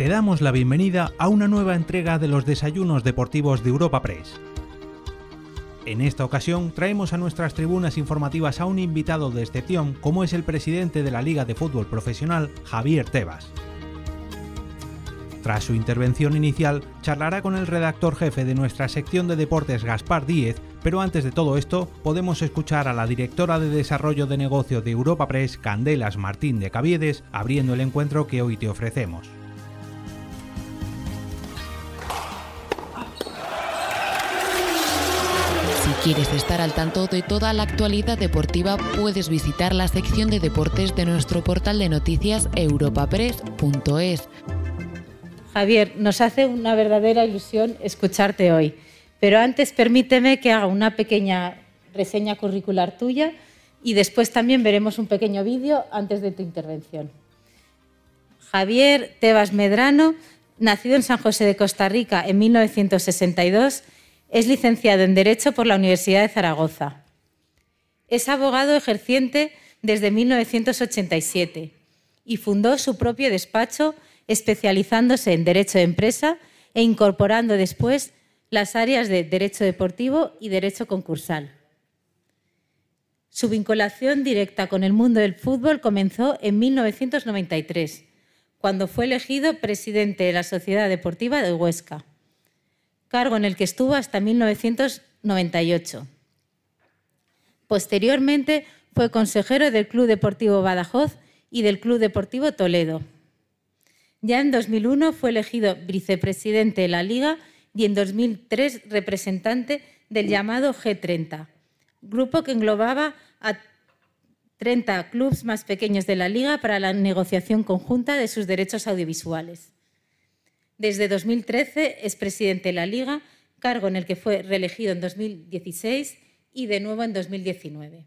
Te damos la bienvenida a una nueva entrega de los desayunos deportivos de Europa Press. En esta ocasión traemos a nuestras tribunas informativas a un invitado de excepción como es el presidente de la Liga de Fútbol Profesional, Javier Tebas. Tras su intervención inicial, charlará con el redactor jefe de nuestra sección de deportes, Gaspar Díez, pero antes de todo esto, podemos escuchar a la directora de Desarrollo de Negocio de Europa Press, Candelas Martín de Caviedes, abriendo el encuentro que hoy te ofrecemos. Quieres estar al tanto de toda la actualidad deportiva, puedes visitar la sección de deportes de nuestro portal de noticias europapress.es. Javier, nos hace una verdadera ilusión escucharte hoy, pero antes permíteme que haga una pequeña reseña curricular tuya y después también veremos un pequeño vídeo antes de tu intervención. Javier Tebas Medrano, nacido en San José de Costa Rica en 1962, es licenciado en Derecho por la Universidad de Zaragoza. Es abogado ejerciente desde 1987 y fundó su propio despacho especializándose en Derecho de Empresa e incorporando después las áreas de Derecho Deportivo y Derecho Concursal. Su vinculación directa con el mundo del fútbol comenzó en 1993, cuando fue elegido presidente de la Sociedad Deportiva de Huesca, cargo en el que estuvo hasta 1998. Posteriormente fue consejero del Club Deportivo Badajoz y del Club Deportivo Toledo. Ya en 2001 fue elegido vicepresidente de la Liga y en 2003 representante del llamado G30, grupo que englobaba a 30 clubes más pequeños de la Liga para la negociación conjunta de sus derechos audiovisuales. Desde 2013 es presidente de la Liga, cargo en el que fue reelegido en 2016 y de nuevo en 2019.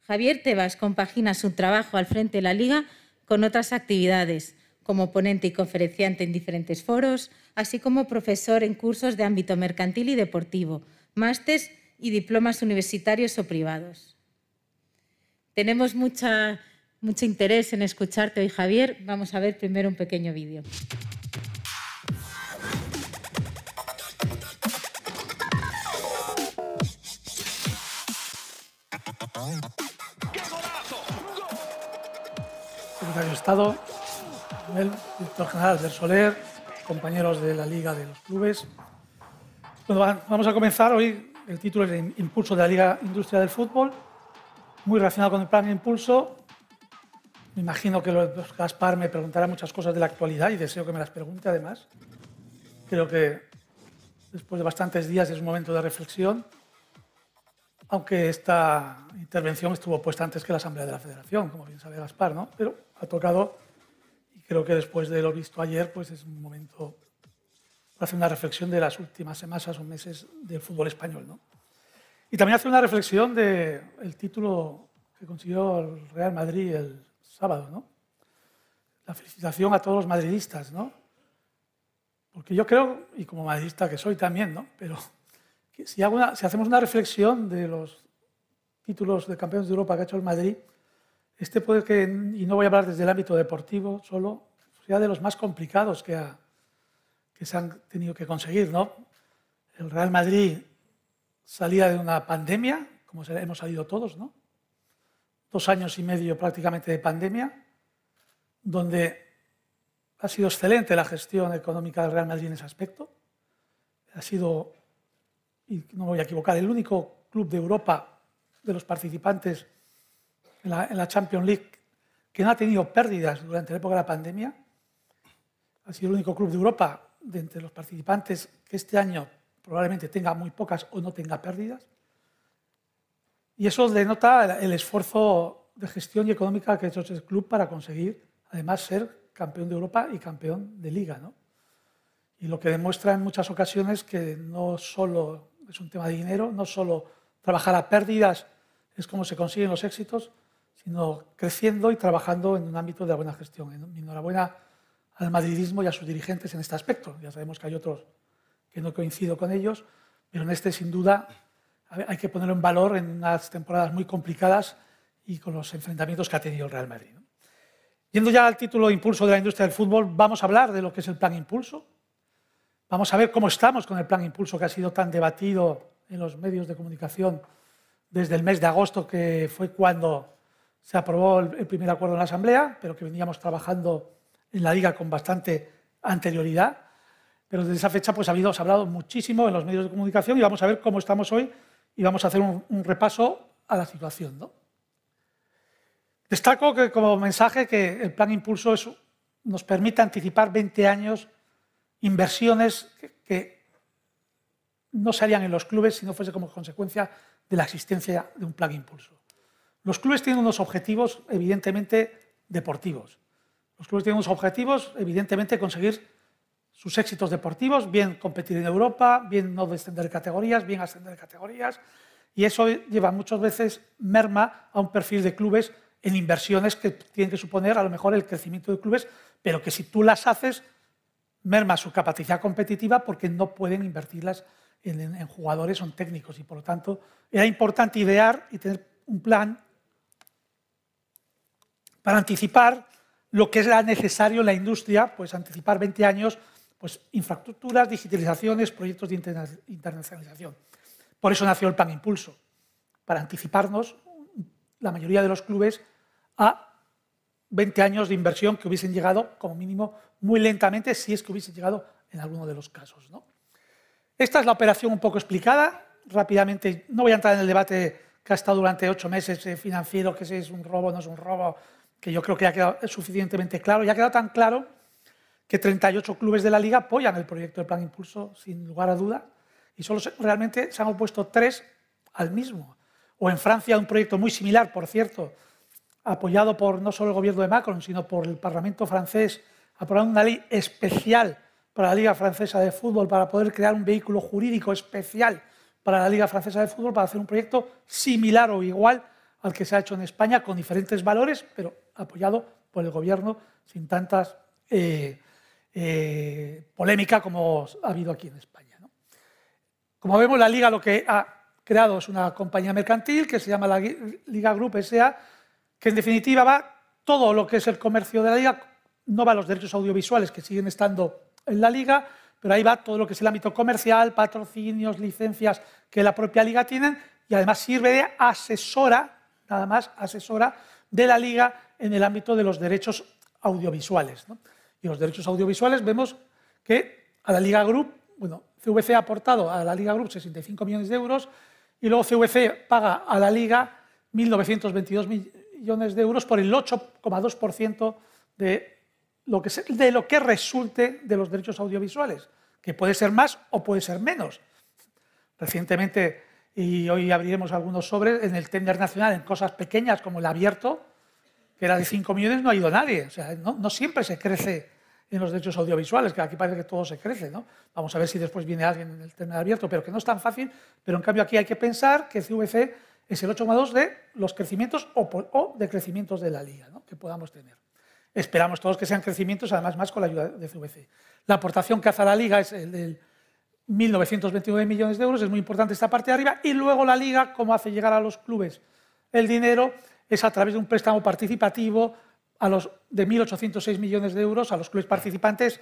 Javier Tebas compagina su trabajo al frente de la Liga con otras actividades, como ponente y conferenciante en diferentes foros, así como profesor en cursos de ámbito mercantil y deportivo, másteres y diplomas universitarios o privados. Tenemos mucha, mucho interés en escucharte hoy, Javier. Vamos a ver primero un pequeño vídeo. secretario de Estado, el director general del Soler, compañeros de la Liga de los Clubes. Bueno, vamos a comenzar hoy. El título es Impulso de la Liga Industria del Fútbol, muy relacionado con el plan Impulso. Me imagino que Gaspar me preguntará muchas cosas de la actualidad y deseo que me las pregunte además. Creo que después de bastantes días es un momento de reflexión, aunque esta intervención estuvo puesta antes que la Asamblea de la Federación, como bien sabe Gaspar, ¿no? Pero ha tocado y creo que después de lo visto ayer, pues es un momento para hacer una reflexión de las últimas semanas o meses del fútbol español. ¿no? Y también hacer una reflexión del título que consiguió el Real Madrid el sábado. ¿no? La felicitación a todos los madridistas. ¿no? Porque yo creo, y como madridista que soy también, ¿no? pero si, hacemos una reflexión de los títulos de campeones de Europa que ha hecho el Madrid, este puede que, y no voy a hablar desde el ámbito deportivo solo, sea de los más complicados que, que se han tenido que conseguir. ¿no? El Real Madrid salía de una pandemia, como hemos salido todos, ¿no? Dos años y medio prácticamente de pandemia, donde ha sido excelente la gestión económica del Real Madrid en ese aspecto. Ha sido, y no me voy a equivocar, el único club de Europa de los participantes en la, Champions League que no ha tenido pérdidas durante la época de la pandemia. Ha sido el único club de Europa de entre los participantes que este año probablemente tenga muy pocas o no tenga pérdidas. Y eso denota el esfuerzo de gestión y económica que ha hecho ese club para conseguir, además, ser campeón de Europa y campeón de Liga. ¿no? Y lo que demuestra en muchas ocasiones que no solo es un tema de dinero, no solo trabajar a pérdidas es como se consiguen los éxitos, sino creciendo y trabajando en un ámbito de la buena gestión. Enhorabuena al madridismo y a sus dirigentes en este aspecto. Ya sabemos que hay otros que no coincido con ellos, pero en este, sin duda, hay que ponerlo en valor en unas temporadas muy complicadas y con los enfrentamientos que ha tenido el Real Madrid. Yendo ya al título Impulso de la industria del fútbol, vamos a hablar de lo que es el plan Impulso. Vamos a ver cómo estamos con el plan Impulso que ha sido tan debatido en los medios de comunicación desde el mes de agosto, que fue cuando se aprobó el primer acuerdo en la Asamblea, pero que veníamos trabajando en la Liga con bastante anterioridad. Pero desde esa fecha pues, ha habido, se ha hablado muchísimo en los medios de comunicación y vamos a ver cómo estamos hoy y vamos a hacer un, repaso a la situación. ¿no? Destaco que como mensaje que el plan Impulso nos permite anticipar 20 años inversiones que, no se harían en los clubes si no fuese como consecuencia de la existencia de un plan Impulso. Los clubes tienen unos objetivos evidentemente deportivos. Los clubes tienen unos objetivos evidentemente conseguir sus éxitos deportivos, bien competir en Europa, bien no descender categorías, bien ascender categorías, y eso lleva muchas veces merma a un perfil de clubes en inversiones que tienen que suponer a lo mejor el crecimiento de clubes, pero que si tú las haces, merma su capacidad competitiva porque no pueden invertirlas en, jugadores o en técnicos. Y por lo tanto, era importante idear y tener un plan para anticipar lo que era necesario en la industria, pues anticipar 20 años, pues infraestructuras, digitalizaciones, proyectos de internacionalización. Por eso nació el Plan Impulso, para anticiparnos la mayoría de los clubes a 20 años de inversión que hubiesen llegado, como mínimo, muy lentamente, si es que hubiesen llegado en alguno de los casos. ¿no? Esta es la operación un poco explicada. Rápidamente, no voy a entrar en el debate que ha estado durante ocho meses eh, financiero, que si es un robo no es un robo, que yo creo que ha quedado suficientemente claro. Y ha quedado tan claro que 38 clubes de la Liga apoyan el proyecto del Plan Impulso, sin lugar a duda, y solo realmente se han opuesto tres al mismo. O en Francia un proyecto muy similar, por cierto, apoyado por no solo el gobierno de Macron, sino por el Parlamento francés, aprobando una ley especial para la Liga Francesa de Fútbol, para poder crear un vehículo jurídico especial para la Liga Francesa de Fútbol, para hacer un proyecto similar o igual al que se ha hecho en España, con diferentes valores, pero apoyado por el gobierno sin tantas eh, eh, polémica como ha habido aquí en España. Como vemos, la Liga lo que ha creado es una compañía mercantil que se llama la Liga Group S.A., que en definitiva va todo lo que es el comercio de la liga, no va los derechos audiovisuales que siguen estando en la liga, pero ahí va todo lo que es el ámbito comercial, patrocinios, licencias que la propia liga tiene y además sirve de asesora, nada más asesora de la liga en el ámbito de los derechos audiovisuales. Y los derechos audiovisuales vemos que a la Liga Group, bueno, CVC ha aportado a la Liga Group 65 millones de euros y luego CVC paga a la Liga 1.922 millones de euros por el 8,2% de lo, que de lo que resulte de los derechos audiovisuales, que puede ser más o puede ser menos. Recientemente, y hoy abriremos algunos sobres, en el tender nacional, en cosas pequeñas como el abierto, que era de 5 millones, no ha ido nadie. O sea, no, siempre se crece en los derechos audiovisuales, que aquí parece que todo se crece. ¿no? Vamos a ver si después viene alguien en el tender abierto, pero que no es tan fácil. Pero en cambio aquí hay que pensar que CVC es el 8,2 de los crecimientos o, de crecimientos de la liga que podamos tener. Esperamos todos que sean crecimientos, además más con la ayuda de CVC. La aportación que hace la liga es el de 1.929 millones de euros, es muy importante esta parte de arriba, y luego la liga, cómo hace llegar a los clubes el dinero, es a través de un préstamo participativo a los, de 1.806 millones de euros a los clubes participantes,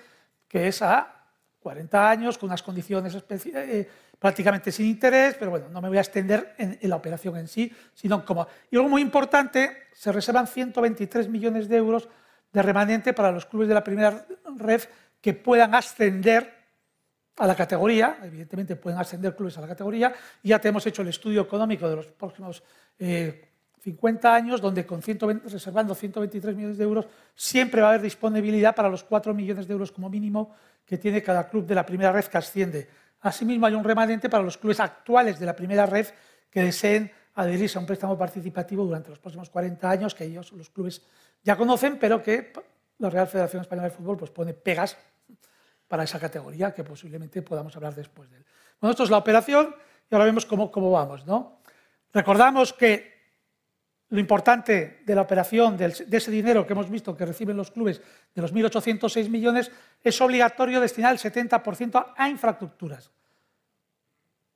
que es a 40 años, con unas condiciones eh, prácticamente sin interés, pero bueno, no me voy a extender en, la operación en sí, sino como... Y luego, muy importante, se reservan 123 millones de euros de remanente para los clubes de la primera red que puedan ascender a la categoría, evidentemente pueden ascender clubes a la categoría, ya tenemos hecho el estudio económico de los próximos 50 eh, años, donde con 120, reservando 123 millones de euros, siempre va a haber disponibilidad para los 4 millones de euros como mínimo que tiene cada club de la primera red que asciende. Asimismo, hay un remanente para los clubes actuales de la primera red que deseen adherirse a un préstamo participativo durante los próximos 40 años, que ellos, los clubes, ya conocen, pero que la Real Federación Española de Fútbol pues, pone pegas para esa categoría, que posiblemente podamos hablar después de él. Bueno, esto es la operación y ahora vemos cómo, cómo vamos. ¿no? Recordamos que lo importante de la operación, de ese dinero que hemos visto que reciben los clubes, de los 1.806 millones, es obligatorio destinar el 70% a infraestructuras.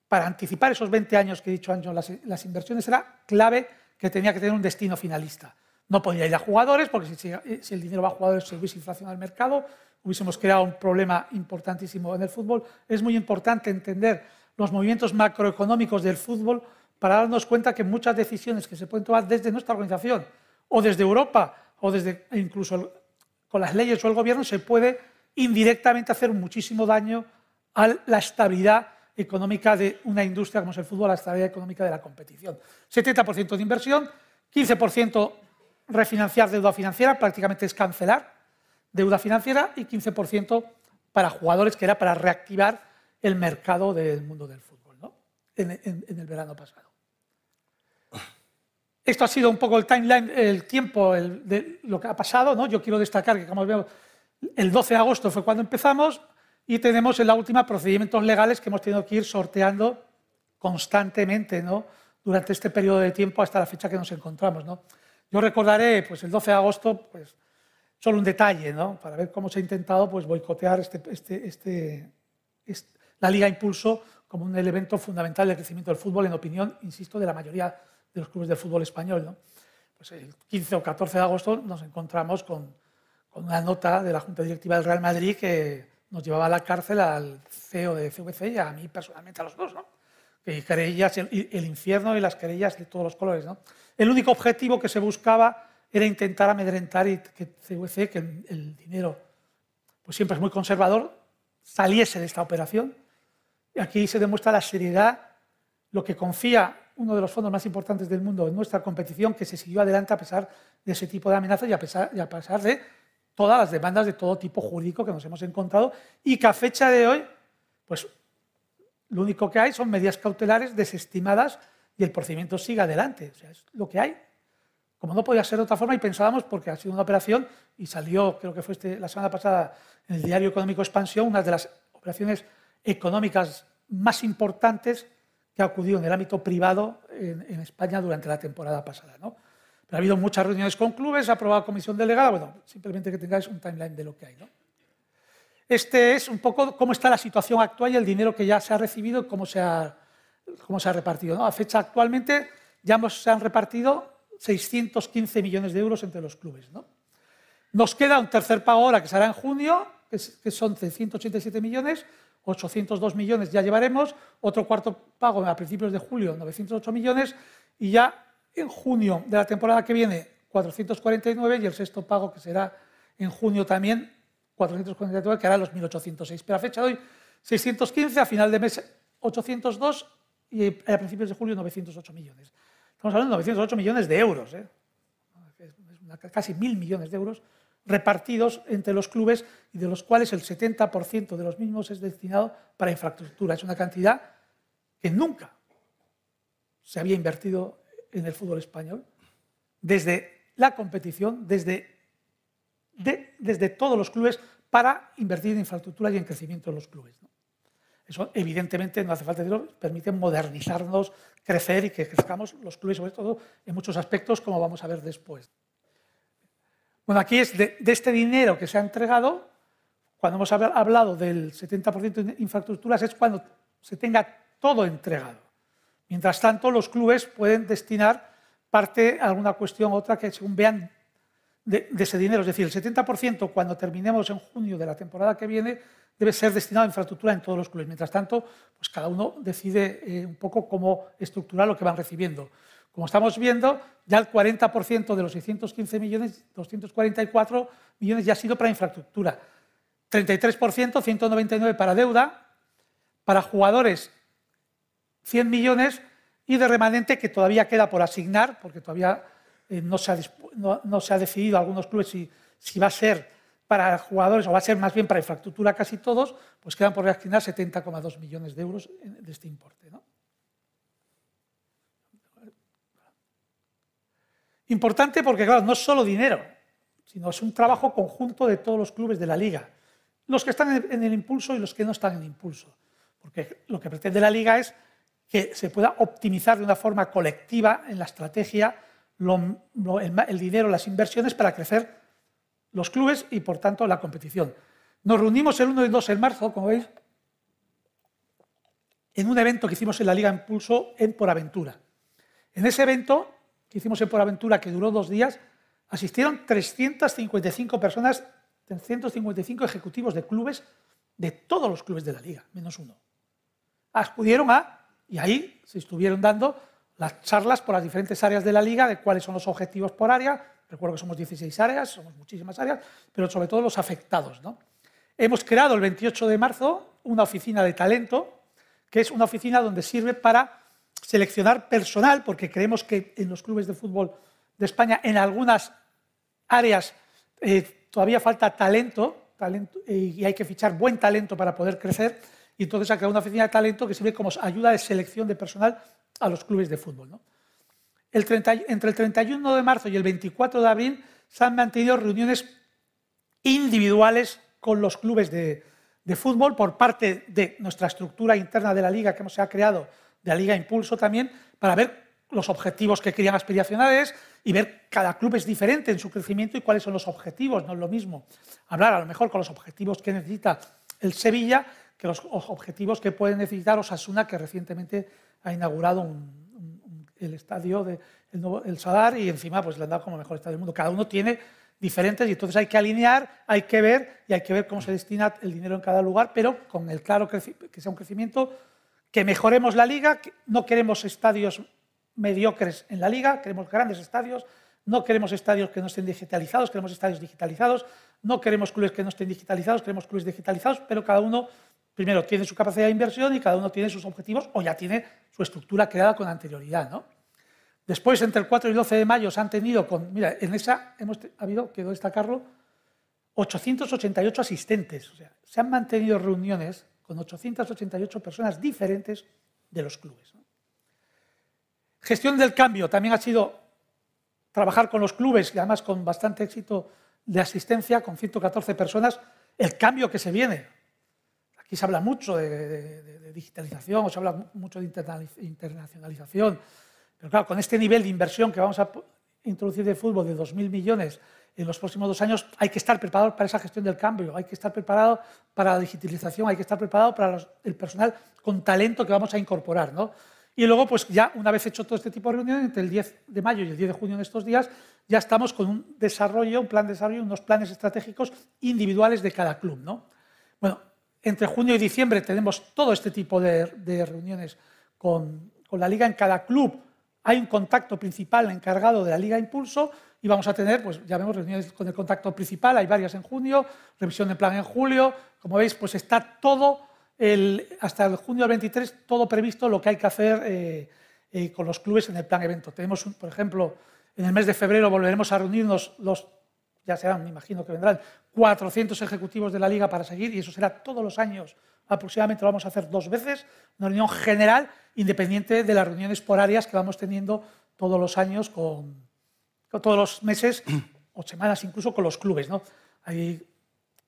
Para anticipar esos 20 años que he dicho antes, las, inversiones era clave que tenía que tener un destino finalista. No podía ir a jugadores, porque si, el dinero va a jugadores se hubiese inflacionado el mercado, hubiésemos creado un problema importantísimo en el fútbol. Es muy importante entender los movimientos macroeconómicos del fútbol para darnos cuenta que muchas decisiones que se pueden tomar desde nuestra organización o desde Europa o desde incluso con las leyes o el gobierno se puede indirectamente hacer muchísimo daño a la estabilidad económica de una industria como es el fútbol, a la estabilidad económica de la competición. 70% de inversión, 15% refinanciar deuda financiera, prácticamente es cancelar deuda financiera y 15% para jugadores, que era para reactivar el mercado del mundo del fútbol ¿no? en, el verano pasado. Esto ha sido un poco el timeline, el tiempo de lo que ha pasado. ¿no? Yo quiero destacar que, como vemos, el 12 de agosto fue cuando empezamos y tenemos en la última procedimientos legales que hemos tenido que ir sorteando constantemente ¿no? durante este periodo de tiempo hasta la fecha que nos encontramos. ¿no? Yo recordaré pues, el 12 de agosto, pues, solo un detalle, ¿no? para ver cómo se ha intentado pues, boicotear este, este, este, la Liga Impulso como un elemento fundamental del crecimiento del fútbol, en opinión, insisto, de la mayoría de los clubes de fútbol español. ¿no? Pues el 15 o 14 de agosto nos encontramos con, con una nota de la Junta Directiva del Real Madrid que nos llevaba a la cárcel al CEO de CVC y a mí personalmente, a los dos, ¿no? Que querellas, el, el infierno y las querellas de todos los colores, ¿no? El único objetivo que se buscaba era intentar amedrentar y que CVC, que el, dinero pues siempre es muy conservador, saliese de esta operación. Y aquí se demuestra la seriedad, lo que confía uno de los fondos más importantes del mundo en nuestra competición, que se siguió adelante a pesar de ese tipo de amenazas y a pesar, de todas las demandas de todo tipo jurídico que nos hemos encontrado y que a fecha de hoy, pues lo único que hay son medidas cautelares desestimadas y el procedimiento sigue adelante. O sea, es lo que hay. Como no podía ser de otra forma, y pensábamos, porque ha sido una operación, y salió, creo que fue este, la semana pasada, en el Diario Económico Expansión, una de las operaciones económicas más importantes que ha acudido en el ámbito privado en, España durante la temporada pasada. ¿no? Pero ha habido muchas reuniones con clubes, ha aprobado comisión delegada, bueno, simplemente que tengáis un timeline de lo que hay. ¿no? Este es un poco cómo está la situación actual y el dinero que ya se ha recibido y cómo se ha, cómo se ha repartido. ¿no? A fecha actualmente ya se han repartido 615 millones de euros entre los clubes. ¿no? Nos queda un tercer pago ahora que será en junio, que, son 187 millones, 802 millones ya llevaremos, otro cuarto pago a principios de julio, 908 millones, y ya en junio de la temporada que viene 449 y el sexto pago que será en junio también 449, que hará los 1806. Pero a fecha de hoy 615, a final de mes 802 y a principios de julio 908 millones. Estamos hablando de 908 millones de euros, ¿eh? casi mil millones de euros repartidos entre los clubes y de los cuales el 70% de los mismos es destinado para infraestructura. Es una cantidad que nunca se había invertido en el fútbol español, desde la competición, desde, desde todos los clubes, para invertir en infraestructura y en crecimiento de los clubes. Eso, evidentemente, no hace falta decirlo, permite modernizarnos, crecer y que crezcamos los clubes, sobre todo en muchos aspectos, como vamos a ver después. Bueno, aquí es de, de este dinero que se ha entregado, cuando hemos hablado del 70% de infraestructuras, es cuando se tenga todo entregado. Mientras tanto, los clubes pueden destinar parte a alguna cuestión u otra que según vean de, ese dinero. Es decir, el 70% cuando terminemos en junio de la temporada que viene debe ser destinado a infraestructura en todos los clubes. Mientras tanto, pues cada uno decide eh, un poco cómo estructurar lo que van recibiendo. Como estamos viendo, ya el 40% de los 615 millones, 244 millones ya ha sido para infraestructura. 33%, 199 para deuda, para jugadores 100 millones y de remanente que todavía queda por asignar, porque todavía eh, no, se ha, no, decidido algunos clubes si, si, va a ser para jugadores o va a ser más bien para infraestructura casi todos, pues quedan por reasignar 70,2 millones de euros de este importe. Importante porque, claro, no es solo dinero, sino es un trabajo conjunto de todos los clubes de la liga, los que están en el impulso y los que no están en impulso. Porque lo que pretende la liga es que se pueda optimizar de una forma colectiva en la estrategia el, dinero, las inversiones para crecer los clubes y, por tanto, la competición. Nos reunimos el 1 y el 2 de marzo, como veis, en un evento que hicimos en la Liga Impulso en Por Aventura. En ese evento que hicimos en Por Aventura, que duró dos días, asistieron 355 personas, 355 ejecutivos de clubes, de todos los clubes de la liga, menos uno. Acudieron a, y ahí se estuvieron dando las charlas por las diferentes áreas de la liga, de cuáles son los objetivos por área. Recuerdo que somos 16 áreas, somos muchísimas áreas, pero sobre todo los afectados. ¿no? Hemos creado el 28 de marzo una oficina de talento, que es una oficina donde sirve para seleccionar personal, porque creemos que en los clubes de fútbol de España, en algunas áreas, eh, todavía falta talento, talento y hay que fichar buen talento para poder crecer. Y entonces ha creado una oficina de talento que sirve como ayuda de selección de personal a los clubes de fútbol. ¿no? El 30, entre el 31 de marzo y el 24 de abril se han mantenido reuniones individuales con los clubes de, fútbol por parte de nuestra estructura interna de la liga que se ha creado, de la Liga Impulso también, para ver los objetivos que querían aspiracionales y ver cada club es diferente en su crecimiento y cuáles son los objetivos. No es lo mismo hablar a lo mejor con los objetivos que necesita el Sevilla que los objetivos que puede necesitar Osasuna, que recientemente ha inaugurado el estadio de el, Sadar y encima pues le han dado como mejor estadio del mundo. Cada uno tiene diferentes y entonces hay que alinear, hay que ver y hay que ver cómo se destina el dinero en cada lugar, pero con el claro que sea un crecimiento, que mejoremos la liga, no queremos estadios mediocres en la liga, queremos grandes estadios, no queremos estadios que no estén digitalizados, queremos estadios digitalizados, no queremos clubes que no estén digitalizados, queremos clubes digitalizados, pero cada uno primero tiene su capacidad de inversión y cada uno tiene sus objetivos o ya tiene su estructura creada con anterioridad. ¿no? Después, entre el 4 y el 12 de mayo, se han tenido, con, mira, en esa hemos habido, quedó destacarlo, 888 asistentes. Se han mantenido reuniones con 888 personas diferentes de los clubes. Gestión del cambio también ha sido trabajar con los clubes y además con bastante éxito de asistencia, con 114 personas, el cambio que se viene. Aquí se habla mucho de, digitalización o se habla mucho de internacionalización, pero claro, con este nivel de inversión que vamos a introducir de fútbol de 2.000 millones en los próximos dos años, hay que estar preparado para esa gestión del cambio, hay que estar preparado para la digitalización, hay que estar preparado para el personal con talento que vamos a incorporar. ¿no? Y luego, pues ya una vez hecho todo este tipo de reuniones, entre el 10 de mayo y el 10 de junio de estos días, ya estamos con un desarrollo, un plan de desarrollo, unos planes estratégicos individuales de cada club. ¿no? Bueno, entre junio y diciembre tenemos todo este tipo de, reuniones con, la Liga. En cada club hay un contacto principal encargado de la Liga Impulso y vamos a tener, pues ya vemos reuniones con el contacto principal, hay varias en junio, revisión del plan en julio. Como veis, pues está todo, hasta el junio del 23, todo previsto lo que hay que hacer eh, eh, con los clubes en el plan evento. Tenemos, por ejemplo, en el mes de febrero volveremos a reunirnos los ya serán, me imagino que vendrán 400 ejecutivos de la liga para seguir y eso será todos los años. Aproximadamente lo vamos a hacer dos veces, una reunión general, independiente de las reuniones por áreas que vamos teniendo todos los años, con, todos los meses o semanas incluso con los clubes. ¿no? Hay,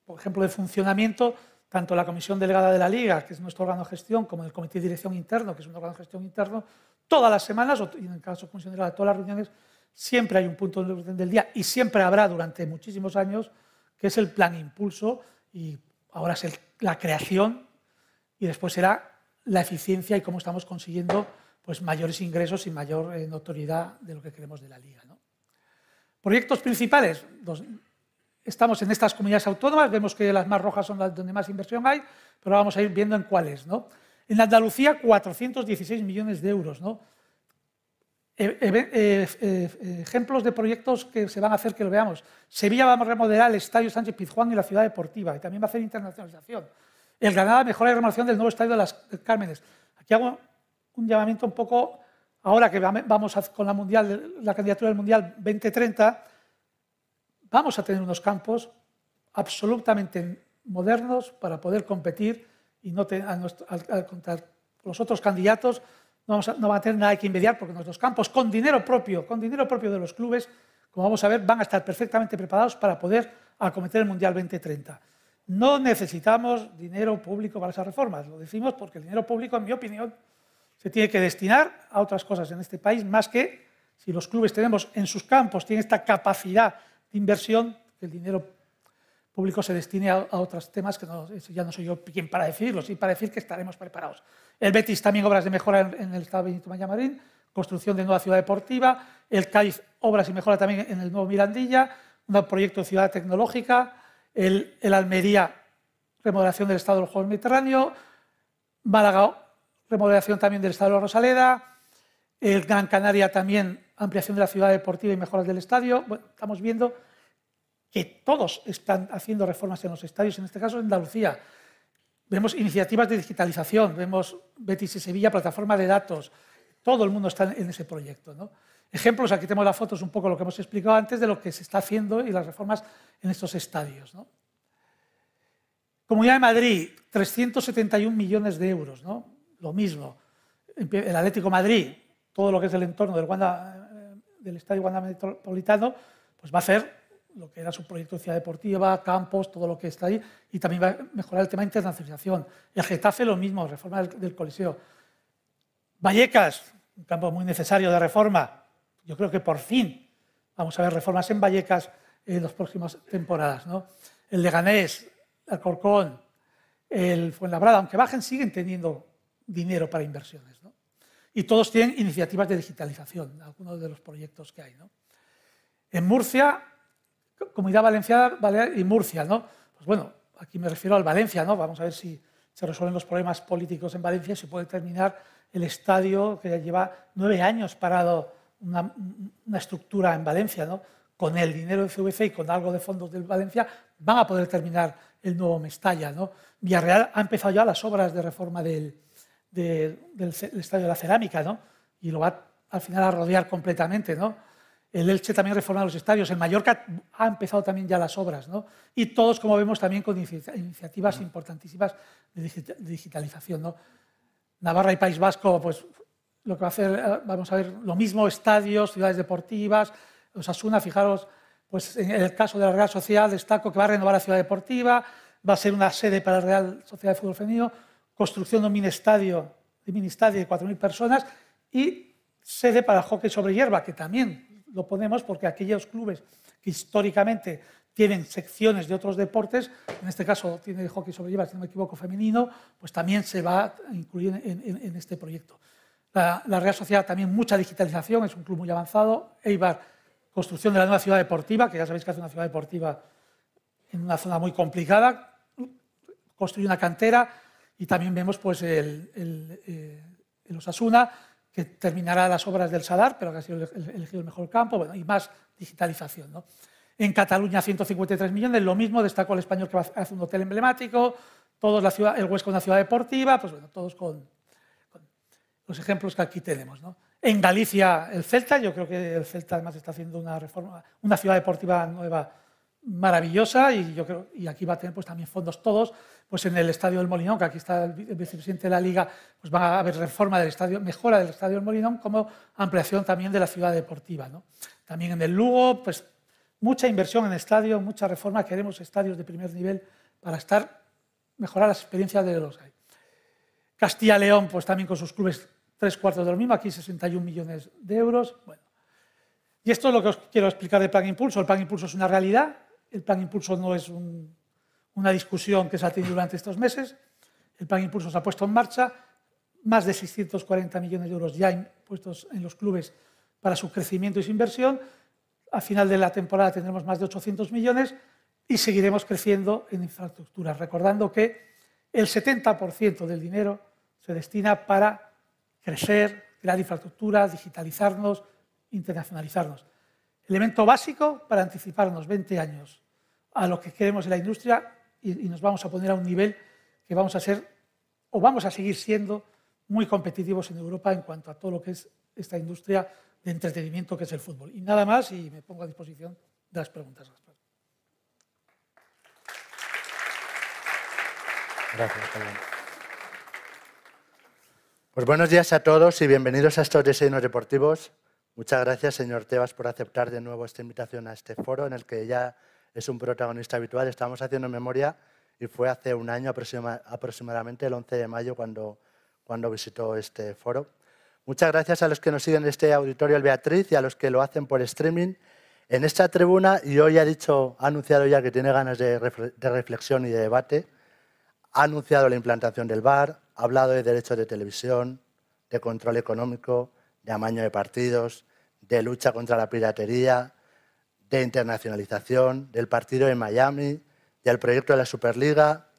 por ejemplo, de funcionamiento, tanto la comisión delegada de la liga, que es nuestro órgano de gestión, como el comité de dirección interno, que es un órgano de gestión interno, todas las semanas, y en el caso de comisión delegada, todas las reuniones siempre hay un punto de orden del día y siempre habrá durante muchísimos años, que es el plan impulso y ahora es la creación y después será la eficiencia y cómo estamos consiguiendo pues, mayores ingresos y mayor eh, notoriedad de lo que queremos de la liga. Proyectos principales. estamos en estas comunidades autónomas, vemos que las más rojas son las donde más inversión hay, pero vamos a ir viendo en cuáles. ¿no? En Andalucía, 416 millones de euros. ¿no? Eh, eh, eh, ejemplos de proyectos que se van a hacer que lo veamos. Sevilla va a remodelar el Estadio Sánchez Pizjuán y la ciudad deportiva, y también va a hacer internacionalización. El Granada mejora la remodelación del nuevo Estadio de las Cármenes. Aquí hago un llamamiento un poco, ahora que vamos con la, candidatura del Mundial 2030, vamos a tener unos campos absolutamente modernos para poder competir y no tener, al, contra los otros candidatos no, vamos a, tener nada que envidiar porque nuestros campos, con dinero propio, con dinero propio de los clubes, como vamos a ver, van a estar perfectamente preparados para poder acometer el Mundial 2030. No necesitamos dinero público para esas reformas, lo decimos porque el dinero público, en mi opinión, se tiene que destinar a otras cosas en este país, más que si los clubes tenemos en sus campos, tienen esta capacidad de inversión, que el dinero público se destine a, otros temas que ya no soy yo quien para decirlo, sí para decir que estaremos preparados. El Betis también obras de mejora en, el estado Benito Villamarín, construcción de nueva ciudad deportiva, el Cádiz obras y mejora también en el nuevo Mirandilla, un proyecto de ciudad tecnológica, el, Almería remodelación del estado del juego mediterráneo, Málaga remodelación también del estado de Rosaleda, el Gran Canaria también ampliación de la ciudad deportiva y mejoras del estadio. Estamos viendo que todos están haciendo reformas en los estadios, en este caso en Andalucía. Vemos iniciativas de digitalización, vemos Betis y Sevilla, plataforma de datos. Todo el mundo está en ese proyecto. ¿no? Ejemplos, aquí tenemos las fotos, un poco lo que hemos explicado antes de lo que se está haciendo y las reformas en estos estadios. Comunidad de Madrid, 371 millones de euros, ¿no? lo mismo. El Atlético Madrid, todo lo que es el entorno del, eh, del Estadio Wanda Metropolitano, pues va a hacer lo que era su proyecto de ciudad deportiva, campos, todo lo que está ahí, y también va a mejorar el tema de internacionalización. El Getafe lo mismo, reforma del, del Coliseo. Vallecas, un campo muy necesario de reforma, yo creo que por fin vamos a ver reformas en Vallecas en las próximas temporadas. ¿no? El Leganés, el Corcón, el Fuenlabrada, aunque bajen, siguen teniendo dinero para inversiones. ¿no? Y todos tienen iniciativas de digitalización, algunos de los proyectos que hay. ¿no? En Murcia, Comunidad Valenciana y Murcia, ¿no? Pues bueno, aquí me refiero al Valencia, ¿no? Vamos a ver si se resuelven los problemas políticos en Valencia y se puede terminar el estadio que ya lleva nueve años parado una, estructura en Valencia, ¿no? con el dinero de CVC y con algo de fondos del Valencia, van a poder terminar el nuevo Mestalla. ¿no? Villarreal ha empezado ya las obras de reforma del, del, Estadio de la Cerámica ¿no? y lo va al final a rodear completamente. ¿no? El Elche también reforma los estadios, el Mallorca ha empezado también ya las obras. ¿no? Y todos, como vemos, también con iniciativas importantísimas de digitalización. ¿no? Navarra y País Vasco, pues lo que va a hacer, eh, vamos a ver lo mismo, estadios, ciudades deportivas. Osasuna, fijaros, pues en el caso de la Real Sociedad destaco que va a renovar la ciudad deportiva, va a ser una sede para la Real Sociedad de Fútbol Femenino, construcción de un mini estadio, de mini estadio de 4.000 personas y sede para hockey sobre hierba, que también lo ponemos porque aquellos clubes que históricamente tienen secciones de otros deportes, en este caso tiene hockey sobre hierba, si no me equivoco, femenino, pues también se va a incluir en este proyecto. La, Real Sociedad también mucha digitalización, es un club muy avanzado. Eibar, construcción de la nueva ciudad deportiva, que ya sabéis que hace una ciudad deportiva en una zona muy complicada. Construye una cantera y también vemos pues, el, el, eh, Osasuna, que terminará las obras del Sadar, pero que ha sido elegido el mejor campo, bueno, y más digitalización. En Cataluña, 153 millones, lo mismo, destacó el español que hace un hotel emblemático, todos la ciudad, el Huesca una ciudad deportiva, pues bueno, todos con, los ejemplos que aquí tenemos. En Galicia, el Celta, yo creo que el Celta además está haciendo una reforma, una ciudad deportiva nueva maravillosa y yo creo y aquí va a tener pues también fondos todos pues en el estadio del Molinón que aquí está el vicepresidente de la liga pues va a haber reforma del estadio mejora del estadio del Molinón como ampliación también de la ciudad deportiva también en el Lugo pues mucha inversión en estadio mucha reforma queremos estadios de primer nivel para estar mejorar las experiencias de los hay Castilla León pues también con sus clubes tres cuartos de lo mismo, aquí 61 millones de euros. Bueno. Y esto es lo que os quiero explicar del Plan Impulso. El Plan Impulso es una realidad, el Plan Impulso no es una discusión que se ha tenido durante estos meses. El Plan Impulso se ha puesto en marcha, más de 640 millones de euros ya puestos en los clubes para su crecimiento y su inversión. A final de la temporada tendremos más de 800 millones y seguiremos creciendo en infraestructuras, recordando que el 70% del dinero se destina para crecer, crear infraestructura, digitalizarnos, internacionalizarnos. Elemento básico para anticiparnos 20 años a lo que queremos en la industria y, nos vamos a poner a un nivel que vamos a ser o vamos a seguir siendo muy competitivos en Europa en cuanto a todo lo que es esta industria de entretenimiento que es el fútbol. Y nada más y me pongo a disposición de las preguntas. Gracias, pues buenos días a todos y bienvenidos a estos diseños deportivos. Muchas gracias, señor Tebas, por aceptar de nuevo esta invitación a este foro en el que ya es un protagonista habitual. Estamos haciendo memoria y fue hace un año aproximadamente, el 11 de mayo, cuando, cuando visitó este foro. Muchas gracias a los que nos siguen en este auditorio el Beatriz y a los que lo hacen por streaming. En esta tribuna, y hoy ha dicho, ha anunciado ya que tiene ganas de, de reflexión y de debate, ha anunciado la implantación del VAR, ha hablado de derechos de televisión, de control económico, de amaño de partidos, de lucha contra la piratería, de internacionalización, del partido de Miami, del proyecto de la Superliga.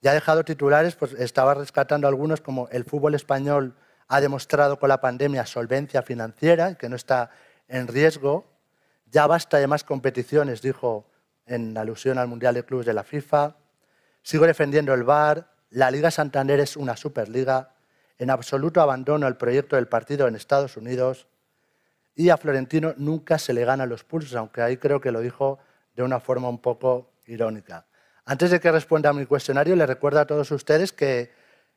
Ya ha dejado titulares, pues estaba rescatando algunos como el fútbol español ha demostrado con la pandemia solvencia financiera, que no está en riesgo. Ya basta de más competiciones, dijo en alusión al Mundial de Clubes de la FIFA. Sigo defendiendo el VAR. La Liga Santander es una superliga. En absoluto abandono el proyecto del partido en Estados Unidos. Y a Florentino nunca se le gana los pulsos, aunque ahí creo que lo dijo de una forma un poco irónica. Antes de que responda a mi cuestionario, le recuerdo a todos ustedes que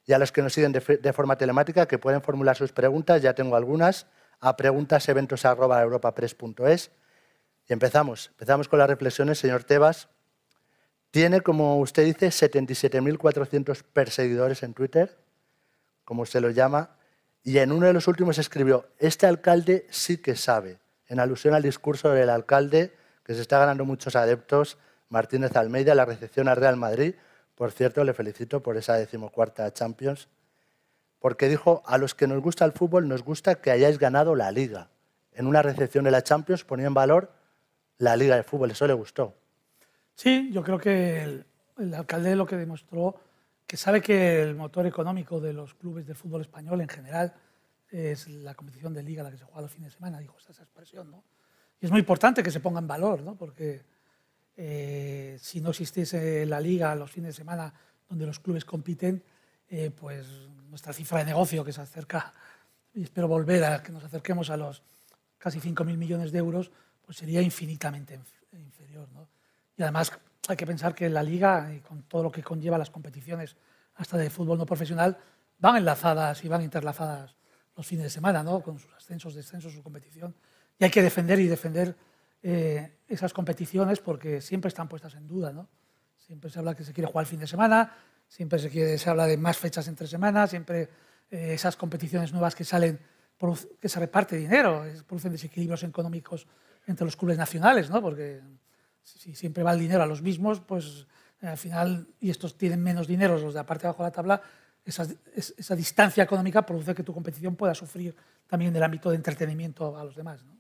y a los que nos siguen de, forma telemática que pueden formular sus preguntas, ya tengo algunas, a preguntaseventos.europapress.es. Y empezamos. Empezamos con las reflexiones, señor Tebas. Tiene, como usted dice, 77.400 perseguidores en Twitter, como usted lo llama, y en uno de los últimos escribió, este alcalde sí que sabe, en alusión al discurso del alcalde, que se está ganando muchos adeptos, Martínez Almeida, la recepción al Real Madrid, por cierto, le felicito por esa decimocuarta Champions, porque dijo, a los que nos gusta el fútbol nos gusta que hayáis ganado la liga. En una recepción de la Champions ponía en valor la liga de fútbol, eso le gustó. Sí, yo creo que el, alcalde lo que demostró, que sabe que el motor económico de los clubes de fútbol español en general es la competición de liga la que se juega los fines de semana, dijo esa expresión. ¿no? Y es muy importante que se ponga en valor, ¿no? porque eh, si no existiese la liga los fines de semana donde los clubes compiten, eh, pues nuestra cifra de negocio que se acerca, y espero volver a que nos acerquemos a los casi 5.000 millones de euros, pues sería infinitamente inferior. Y además hay que pensar que la liga, y con todo lo que conlleva las competiciones hasta de fútbol no profesional, van enlazadas y van interlazadas los fines de semana, ¿no? con sus ascensos, descensos, su competición. Y hay que defender y defender eh, esas competiciones porque siempre están puestas en duda. ¿no? Siempre se habla que se quiere jugar el fin de semana, siempre se, quiere, se habla de más fechas entre semanas, siempre eh, esas competiciones nuevas que salen, que se reparte dinero, producen desequilibrios económicos entre los clubes nacionales, ¿no? porque si siempre va el dinero a los mismos, pues eh, al final, y estos tienen menos dinero, los de la parte de abajo de la tabla, esa, esa distancia económica produce que tu competición pueda sufrir también en el ámbito de entretenimiento a los demás. ¿no?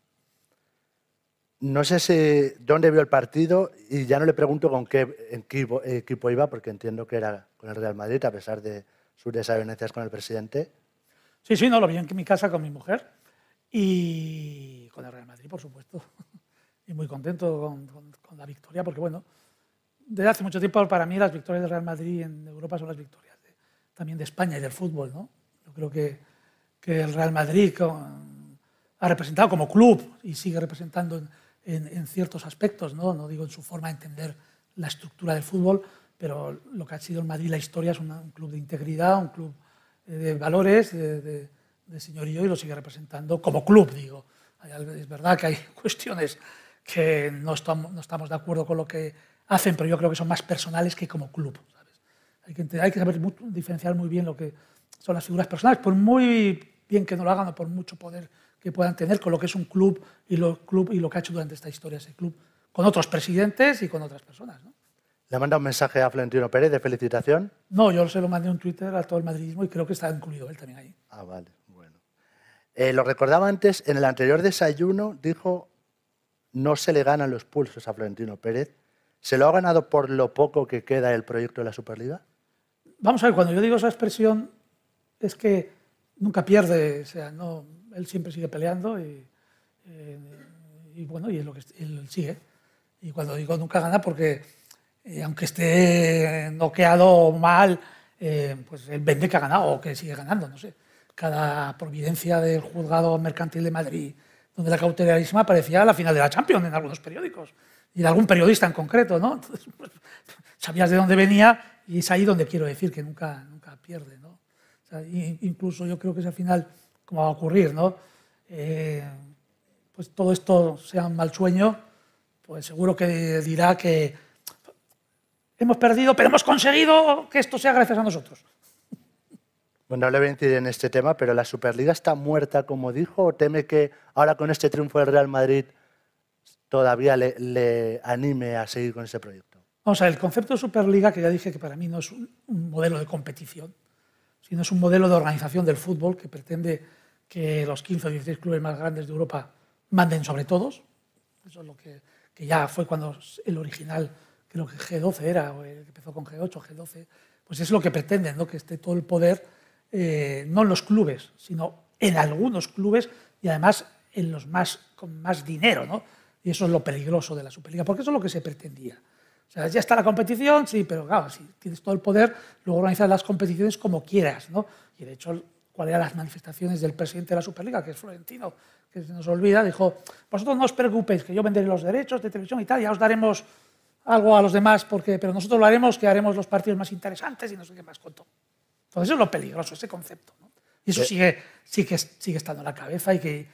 No sé si, dónde vio el partido y ya no le pregunto con qué equipo, equipo, iba, porque entiendo que era con el Real Madrid, a pesar de sus desavenencias con el presidente. Sí, sí, no, lo vi en mi casa con mi mujer y con el Real Madrid, por supuesto. Muy contento con, la victoria, porque bueno, desde hace mucho tiempo para mí las victorias del Real Madrid en Europa son las victorias también de España y del fútbol. ¿no? Yo creo que, que el Real Madrid ha representado como club y sigue representando en, en, ciertos aspectos, ¿no? no digo en su forma de entender la estructura del fútbol, pero lo que ha sido el Madrid, la historia, es un club de integridad, un club eh, de valores, de, señorío, y lo sigue representando como club, digo. Es verdad que hay cuestiones que no estamos, no estamos de acuerdo con lo que hacen, pero yo creo que son más personales que como club. Hay, que, hay que saber diferenciar muy bien lo que son las figuras personales, por muy bien que no lo hagan o por mucho poder que puedan tener con lo que es un club y lo, club y lo que ha hecho durante esta historia ese club, con otros presidentes y con otras personas. ¿no? ¿Le manda un mensaje a Florentino Pérez de felicitación? No, yo se lo mandé en Twitter a todo el madridismo y creo que está incluido él también ahí. Ah, vale, bueno. Eh, lo recordaba antes, en el anterior desayuno dijo no se le ganan los pulsos a Florentino Pérez. ¿Se lo ha ganado por lo poco que queda el proyecto de la Superliga? Vamos a ver, cuando yo digo esa expresión es que nunca pierde, o sea, no, él siempre sigue peleando y, eh, bueno, y es lo que él sigue. Y cuando digo nunca gana, porque eh, aunque esté noqueado mal, eh, pues él vende que ha ganado o que sigue ganando, no sé. Cada providencia del juzgado mercantil de Madrid, donde la cautelarísima aparecía a la final de la Champions en algunos periódicos, y de algún periodista en concreto, ¿no? Entonces, pues, sabías de dónde venía y es ahí donde quiero decir que nunca, nunca pierde, ¿no? O sea, incluso yo creo que es al final como va a ocurrir, ¿no? Eh, pues todo esto sea un mal sueño, pues seguro que dirá que hemos perdido, pero hemos conseguido que esto sea gracias a nosotros. Bueno, no le voy a incidir en este tema, pero ¿la Superliga está muerta, como dijo, o teme que ahora con este triunfo del Real Madrid todavía le, anime a seguir con ese proyecto? Vamos a ver, el concepto de Superliga, que ya dije que para mí no es un modelo de competición, sino es un modelo de organización del fútbol que pretende que los 15 o 16 clubes más grandes de Europa manden sobre todos. Eso es lo que, que ya fue cuando el original, creo que G12 era, o el que empezó con G8, G12, pues es lo que pretenden, ¿no? que esté todo el poder, eh, no en los clubes, sino en algunos clubes y además en los más, con más dinero. ¿no? Y eso es lo peligroso de la Superliga, porque eso es lo que se pretendía. O sea, ya está la competición, sí, pero claro, si tienes todo el poder, luego organizas las competiciones como quieras. ¿no? Y de hecho, ¿cuáles eran las manifestaciones del presidente de la Superliga, que es Florentino, que se nos olvida? Dijo, vosotros no os preocupéis, que yo venderé los derechos de televisión y tal, ya os daremos algo a los demás, porque, pero nosotros lo haremos, que haremos los partidos más interesantes y no sé qué más contó. Entonces eso es lo peligroso, ese concepto. ¿no? Y eso sigue, sigue, sigue estando en la cabeza y que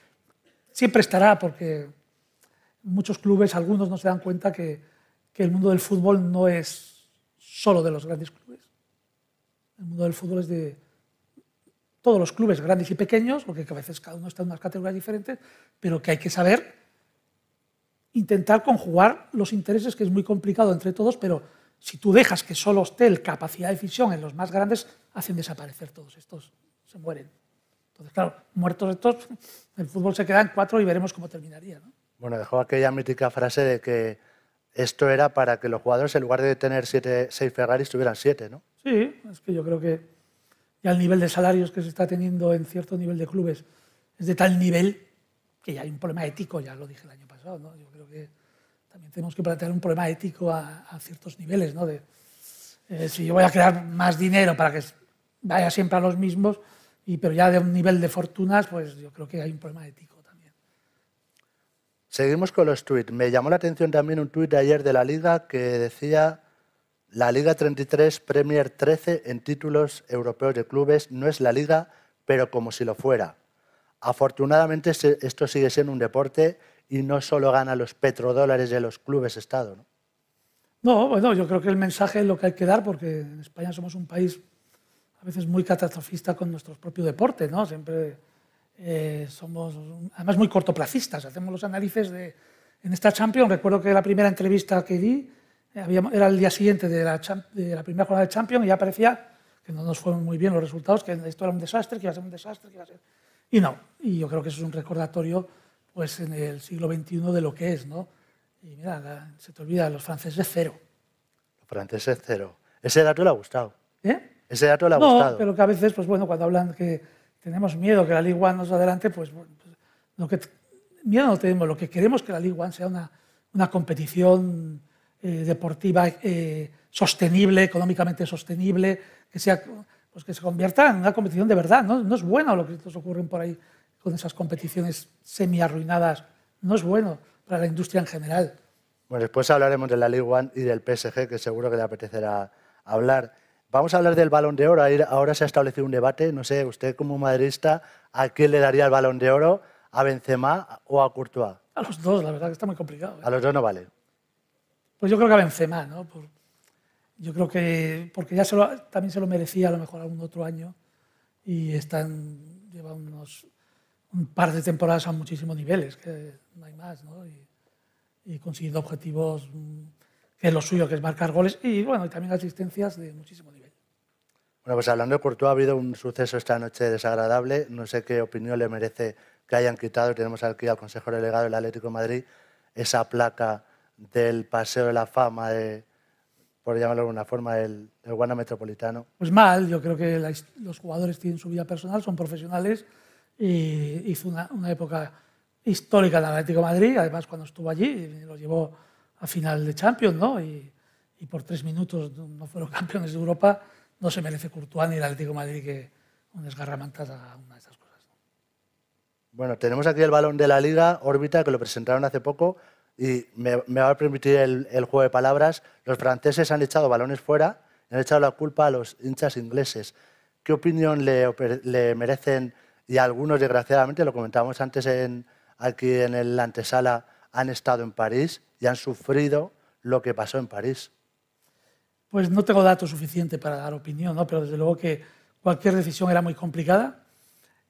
siempre estará, porque muchos clubes, algunos no se dan cuenta que, que el mundo del fútbol no es solo de los grandes clubes. El mundo del fútbol es de todos los clubes, grandes y pequeños, porque a veces cada uno está en unas categorías diferentes, pero que hay que saber intentar conjugar los intereses, que es muy complicado entre todos, pero si tú dejas que solo esté el capacidad de decisión en los más grandes, hacen desaparecer todos estos, se mueren. Entonces, claro, muertos estos, el fútbol se queda en cuatro y veremos cómo terminaría. ¿no? Bueno, dejó aquella mítica frase de que esto era para que los jugadores, en lugar de tener siete, seis Ferraris, tuvieran siete, ¿no? Sí, es que yo creo que ya el nivel de salarios que se está teniendo en cierto nivel de clubes es de tal nivel que ya hay un problema ético, ya lo dije el año pasado, ¿no? Yo creo que también tenemos que plantear un problema ético a, a ciertos niveles, ¿no? De, eh, si yo voy a crear más dinero para que vaya siempre a los mismos, y, pero ya de un nivel de fortunas, pues yo creo que hay un problema ético también. Seguimos con los tuits. Me llamó la atención también un tuit de ayer de la Liga que decía la Liga 33, Premier 13 en títulos europeos de clubes. No es la Liga, pero como si lo fuera. Afortunadamente esto sigue siendo un deporte y no solo gana los petrodólares de los clubes Estado. ¿no? no, bueno, yo creo que el mensaje es lo que hay que dar porque en España somos un país a veces muy catastrofista con nuestro propio deporte, ¿no? Siempre eh, somos, además, muy cortoplacistas. Hacemos los análisis de... En esta Champions, recuerdo que la primera entrevista que di eh, era el día siguiente de la, de la primera jornada de Champions y ya parecía que no nos fueron muy bien los resultados, que esto era un desastre, que iba a ser un desastre, que iba a ser... Y no, y yo creo que eso es un recordatorio pues, en el siglo XXI de lo que es, ¿no? Y mira, la, se te olvida, los franceses cero. Los franceses cero. Ese dato le ha gustado. ¿Eh? Ese dato le ha no, gustado. pero que a veces, pues bueno, cuando hablan que tenemos miedo que la Ligue 1 nos adelante, pues, bueno, pues, lo que miedo no tenemos, lo que queremos es que la Ligue 1 sea una, una competición eh, deportiva eh, sostenible, económicamente sostenible, que, sea, pues que se convierta en una competición de verdad. ¿no? no es bueno lo que nos ocurre por ahí con esas competiciones semi arruinadas. No es bueno para la industria en general. Bueno, después hablaremos de la Ligue 1 y del PSG, que seguro que le apetecerá hablar. Vamos a hablar del balón de oro. Ahora se ha establecido un debate. No sé, usted como madridista, ¿a quién le daría el balón de oro? ¿A Benzema o a Courtois? A los dos, la verdad que está muy complicado. ¿eh? A los dos no vale. Pues yo creo que a Benzema, ¿no? Por, yo creo que porque ya se lo, también se lo merecía a lo mejor algún otro año y están lleva unos un par de temporadas a muchísimos niveles, que no hay más, ¿no? Y, y consiguiendo objetivos mm, que es lo suyo, que es marcar goles y bueno, y también asistencias de muchísimo nivel. Bueno, pues hablando de Courtois, ha habido un suceso esta noche desagradable. No sé qué opinión le merece que hayan quitado, tenemos aquí al Consejo Delegado del Atlético de Madrid, esa placa del Paseo de la Fama, de, por llamarlo de alguna forma, del, del Guana Metropolitano. Pues mal, yo creo que la, los jugadores tienen su vida personal, son profesionales y hizo una, una época histórica del Atlético de Madrid, además cuando estuvo allí, lo llevó a final de Champions, ¿no? Y, y, por tres minutos no fueron campeones de Europa, no se merece Courtois ni el Atlético Madrid que un desgarramantas a una de esas cosas. ¿no? Bueno, tenemos aquí el balón de la Liga, órbita, que lo presentaron hace poco, y me, va a permitir el, juego de palabras. Los franceses han echado balones fuera han echado la culpa a los hinchas ingleses. ¿Qué opinión le, merecen? Y algunos, desgraciadamente, lo comentábamos antes en, aquí en el antesala, han estado en París y han sufrido lo que pasó en París. Pues no tengo datos suficientes para dar opinión, ¿no? pero desde luego que cualquier decisión era muy complicada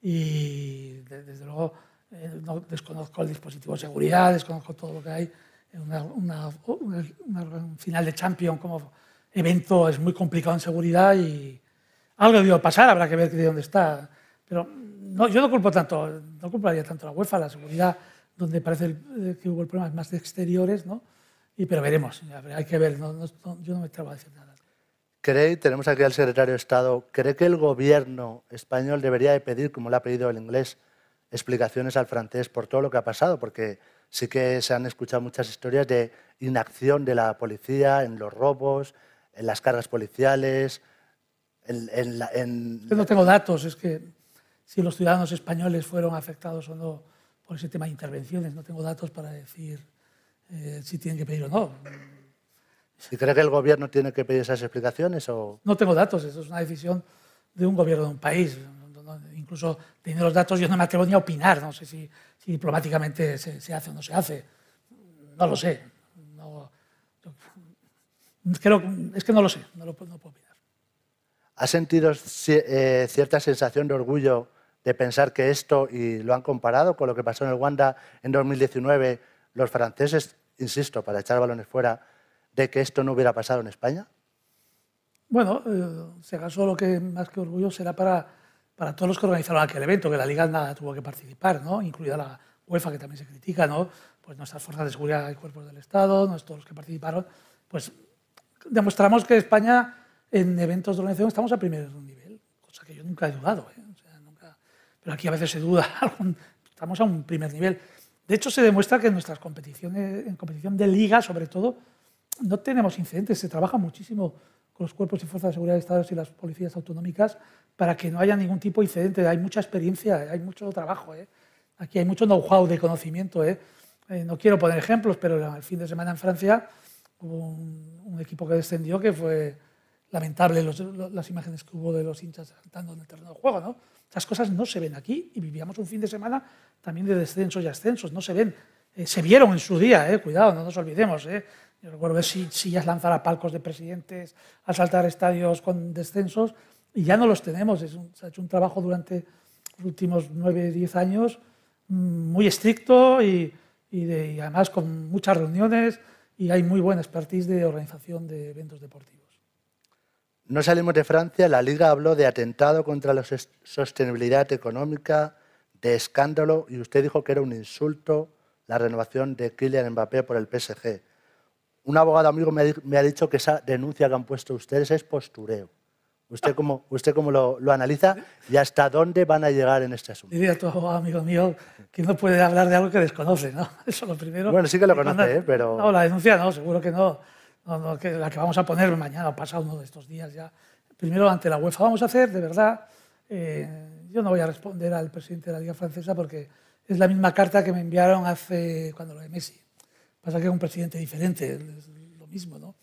y desde luego eh, no, desconozco el dispositivo de seguridad, desconozco todo lo que hay. Una, una, una, una final de Champions como evento es muy complicado en seguridad y algo debió pasar, habrá que ver de dónde está. Pero no, yo no culpo tanto, no culparía tanto a la UEFA, la seguridad, donde parece que hubo el problema más de exteriores, ¿no? Y, pero veremos, hay que ver, no, yo no me atrevo a decir nada. ¿Cree, tenemos aquí al secretario de Estado, ¿cree que el gobierno español debería de pedir, como le ha pedido el inglés, explicaciones al francés por todo lo que ha pasado? Porque sí que se han escuchado muchas historias de inacción de la policía en los robos, en las cargas policiales. En, Yo no tengo datos, es que si los ciudadanos españoles fueron afectados o no por ese tema de intervenciones, no tengo datos para decir eh, si tienen que pedir o no. ¿Y cree que el gobierno tiene que pedir esas explicaciones? O... No tengo datos, eso es una decisión de un gobierno de un país. Incluso teniendo los datos yo no me atrevo ni a opinar, no sé si, diplomáticamente se, hace o no se hace. No lo sé. creo, es que no lo sé, no, lo, puedo opinar. ¿Ha sentido eh, cierta sensación de orgullo de pensar que esto, y lo han comparado con lo que pasó en el Wanda en 2019, los franceses, insisto, para echar balones fuera, de que esto no hubiera pasado en España? Bueno, eh, se lo que más que orgullo será para, para todos los que organizaron aquel evento, que la Liga nada tuvo que participar, ¿no? incluida la UEFA, que también se critica, ¿no? pues nuestras fuerzas de seguridad y cuerpos del Estado, todos los que participaron, pues demostramos que España en eventos de organización estamos a primer nivel, cosa que yo nunca he dudado. ¿eh? Pero aquí a veces se duda, estamos a un primer nivel. De hecho, se demuestra que en nuestras competiciones, en competición de liga, sobre todo, no tenemos incidentes. Se trabaja muchísimo con los cuerpos y fuerzas de seguridad de Estado y las policías autonómicas para que no haya ningún tipo de incidente. Hay mucha experiencia, hay mucho trabajo. ¿eh? Aquí hay mucho know-how de conocimiento. ¿eh? Eh, no quiero poner ejemplos, pero el fin de semana en Francia hubo un, equipo que descendió que fue lamentable las imágenes que hubo de los hinchas saltando en el terreno de juego. ¿no? Estas cosas no se ven aquí y vivíamos un fin de semana también de descensos y ascensos, no se ven. Eh, se vieron en su día, eh, cuidado, no nos olvidemos. Eh. Yo recuerdo ver sillas lanzar a palcos de presidentes, asaltar estadios con descensos y ya no los tenemos. se ha hecho un trabajo durante los últimos nueve, diez años mm, muy estricto y, y además con muchas reuniones y hay muy buena expertise de organización de eventos deportivos. No salimos de Francia, la Liga habló de atentado contra la sostenibilidad económica, de escándalo, y usted dijo que era un insulto la renovación de Kylian Mbappé por el PSG. Un abogado amigo me ha dicho que esa denuncia que han puesto ustedes es postureo. ¿Usted cómo, usted cómo lo, analiza y hasta dónde van a llegar en este asunto? Diría tu abogado amigo mío que no puede hablar de algo que desconoce, ¿no? Eso lo primero. Bueno, sí que lo conoce, ¿eh? pero... No, la denuncia no, seguro que no que la que vamos a poner mañana o pasado uno de estos días ya. Primero ante la UEFA vamos a hacer, de verdad, eh, yo no voy a responder al presidente de la Liga Francesa porque es la misma carta que me enviaron hace, cuando lo de Messi. Pasa que es un presidente diferente, es lo mismo, ¿no?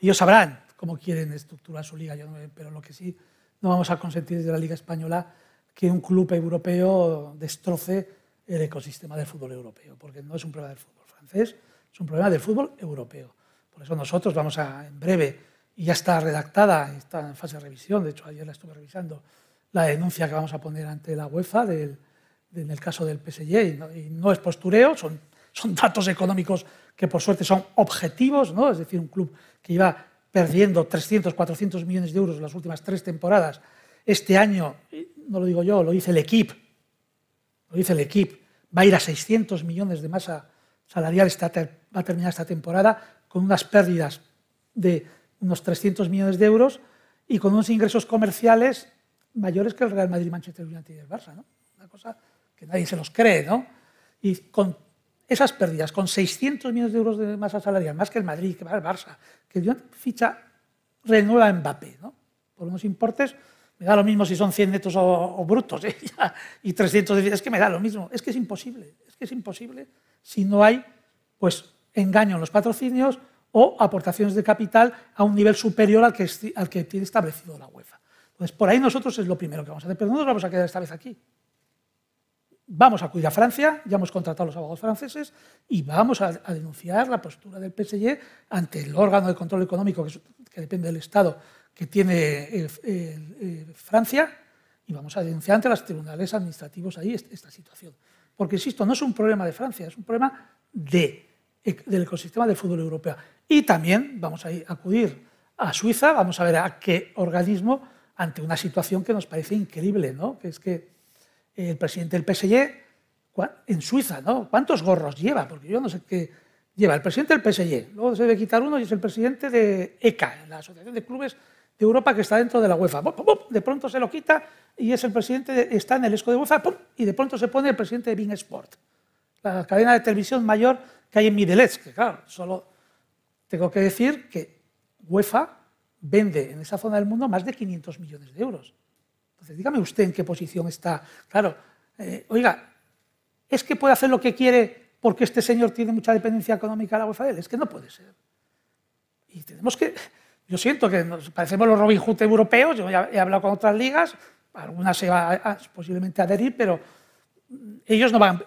Ellos sabrán cómo quieren estructurar su liga, yo no, pero lo que sí no vamos a consentir desde la Liga Española que un club europeo destroce el ecosistema del fútbol europeo, porque no es un problema del fútbol francés, es un problema del fútbol europeo. Por eso nosotros vamos a, en breve, y ya está redactada, está en fase de revisión, de hecho ayer la estuve revisando, la denuncia que vamos a poner ante la UEFA del, en el caso del PSG. Y no, es postureo, son, son datos económicos que por suerte son objetivos, ¿no? es decir, un club que iba perdiendo 300, 400 millones de euros en las últimas tres temporadas. Este año, no lo digo yo, lo dice el equipo, lo dice el equipo, va a ir a 600 millones de masa salarial, va a terminar esta temporada con unas pérdidas de unos 300 millones de euros y con unos ingresos comerciales mayores que el Real Madrid, Manchester United y el Barça. ¿no? Una cosa que nadie se los cree. ¿no? Y con esas pérdidas, con 600 millones de euros de masa salarial, más que el Madrid, que el Barça, que dio ficha renueva a Mbappé. ¿no? Por unos importes, me da lo mismo si son 100 netos o, brutos, ¿eh? y 300 de es que me da lo mismo. Es que es imposible, es que es imposible si no hay pues engaño en los patrocinios o aportaciones de capital a un nivel superior al que, al que tiene establecido la UEFA. Entonces, por ahí nosotros es lo primero que vamos a hacer, pero no nos vamos a quedar esta vez aquí. Vamos a acudir a Francia, ya hemos contratado a los abogados franceses y vamos a, denunciar la postura del PSG ante el órgano de control económico que, depende del Estado que tiene Francia y vamos a denunciar ante los tribunales administrativos ahí esta situación. Porque, insisto, no es un problema de Francia, es un problema de del ecosistema del fútbol europeo. Y también vamos a acudir a Suiza, vamos a ver a qué organismo, ante una situación que nos parece increíble, ¿no? que es que el presidente del PSG en Suiza, ¿no? ¿Cuántos gorros lleva? Porque yo no sé qué lleva. El presidente del PSG, luego se debe quitar uno y es el presidente de ECA, la Asociación de Clubes de Europa que está dentro de la UEFA. De pronto se lo quita y es el presidente, está en el ESCO de UEFA y de pronto se pone el presidente de Bing Sport, la cadena de televisión mayor que hay en Midelets, que claro, solo tengo que decir que UEFA vende en esa zona del mundo más de 500 millones de euros. Entonces, dígame usted en qué posición está. Claro, eh, oiga, ¿es que puede hacer lo que quiere porque este señor tiene mucha dependencia económica de la UEFA Es que no puede ser. Y tenemos que... Yo siento que nos parecemos los Robin Hood europeos, yo he hablado con otras ligas, algunas se va a, posiblemente adherir, pero ellos no van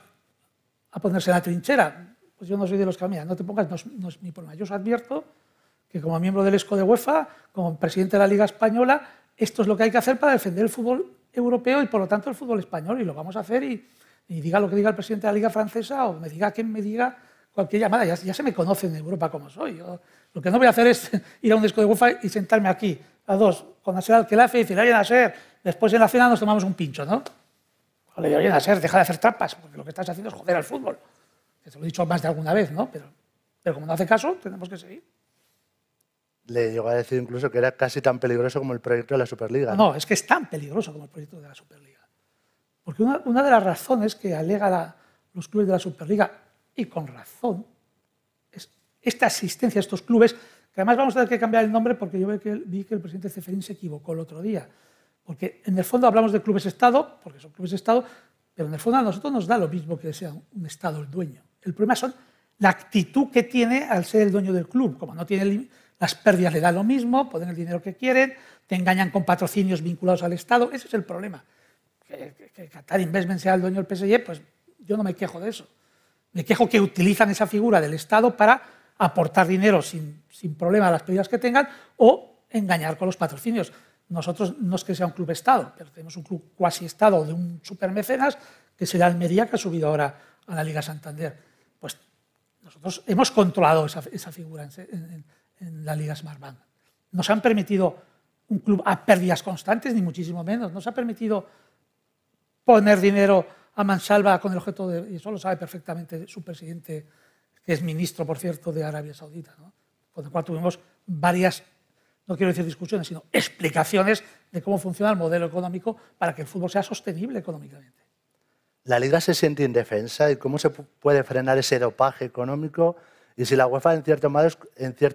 a ponerse en la trinchera. Pues yo no soy de los que, mira, no te pongas, no es, mi problema. Yo os advierto que como miembro del ESCO de UEFA, como presidente de la Liga Española, esto es lo que hay que hacer para defender el fútbol europeo y por lo tanto el fútbol español y lo vamos a hacer y, diga lo que diga el presidente de la Liga Francesa o me diga quien me diga cualquier llamada. Ya, se me conoce en Europa como soy. lo que no voy a hacer es ir a un disco de UEFA y sentarme aquí a dos con Nasser Al-Khelafi y decir, oye Nasser, después en la cena nos tomamos un pincho, ¿no? Oye, oye Nasser, deja de hacer trampas, porque lo que estás haciendo es joder al fútbol. Que te lo he dicho más de alguna vez, ¿no? Pero, pero como no hace caso, tenemos que seguir le llegó a decir incluso que era casi tan peligroso como el proyecto de la Superliga. No, es que es tan peligroso como el proyecto de la Superliga. Porque una, de las razones que alega los clubes de la Superliga, y con razón, es esta asistencia a estos clubes, que además vamos a tener que cambiar el nombre porque yo vi que, vi que el presidente Ceferín se equivocó el otro día. Porque en el fondo hablamos de clubes Estado, porque son clubes Estado, pero en el fondo a nosotros nos da lo mismo que sea un Estado el dueño. El problema son la actitud que tiene al ser el dueño del club. Como no tiene las pérdidas le da lo mismo, ponen el dinero que quieren, te engañan con patrocinios vinculados al Estado. Ese es el problema. Que, Qatar Investment sea el dueño del PSG, pues yo no me quejo de eso. Me quejo que utilizan esa figura del Estado para aportar dinero sin, sin problema a las pérdidas que tengan o engañar con los patrocinios. Nosotros no es que sea un club Estado, pero tenemos un club cuasi Estado de un supermecenas, que el Almería, que ha subido ahora a la Liga Santander. Nosotros hemos controlado esa, figura en, la Liga Smartbank. Nos han permitido un club a pérdidas constantes, ni muchísimo menos. Nos ha permitido poner dinero a mansalva con el objeto de, y eso lo sabe perfectamente su presidente, que es ministro, por cierto, de Arabia Saudita, con el cual tuvimos varias, no quiero decir discusiones, sino explicaciones de cómo funciona el modelo económico para que el fútbol sea sostenible económicamente. La liga se siente indefensa y cómo se puede frenar ese dopaje económico y si la UEFA en cierto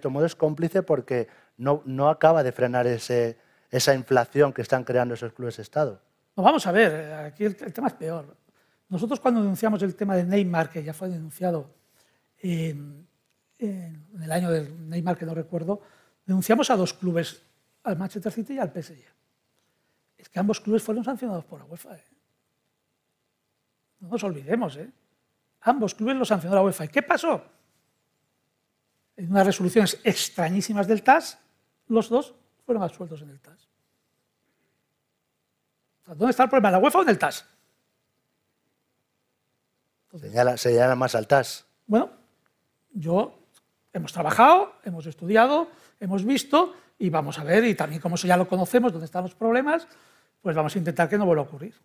modo es, cómplice porque no, acaba de frenar esa inflación que están creando esos clubes de Estado. No, vamos a ver, aquí el, tema es peor. Nosotros cuando denunciamos el tema de Neymar, que ya fue denunciado en, el año del Neymar, que no recuerdo, denunciamos a dos clubes, al Manchester City y al PSG. Es que ambos clubes fueron sancionados por la UEFA. ¿eh? No nos olvidemos, ¿eh? Ambos clubes los sancionó la UEFA. ¿Y qué pasó? en unas resoluciones extrañísimas del TAS, los dos fueron absueltos en el TAS. ¿Dónde está el problema? ¿En la UEFA o en el TAS? se señala más al TAS. Bueno, yo hemos trabajado, hemos estudiado, hemos visto y vamos a ver, y también como eso ya lo conocemos, dónde están los problemas, pues vamos a intentar que no vuelva a ocurrir.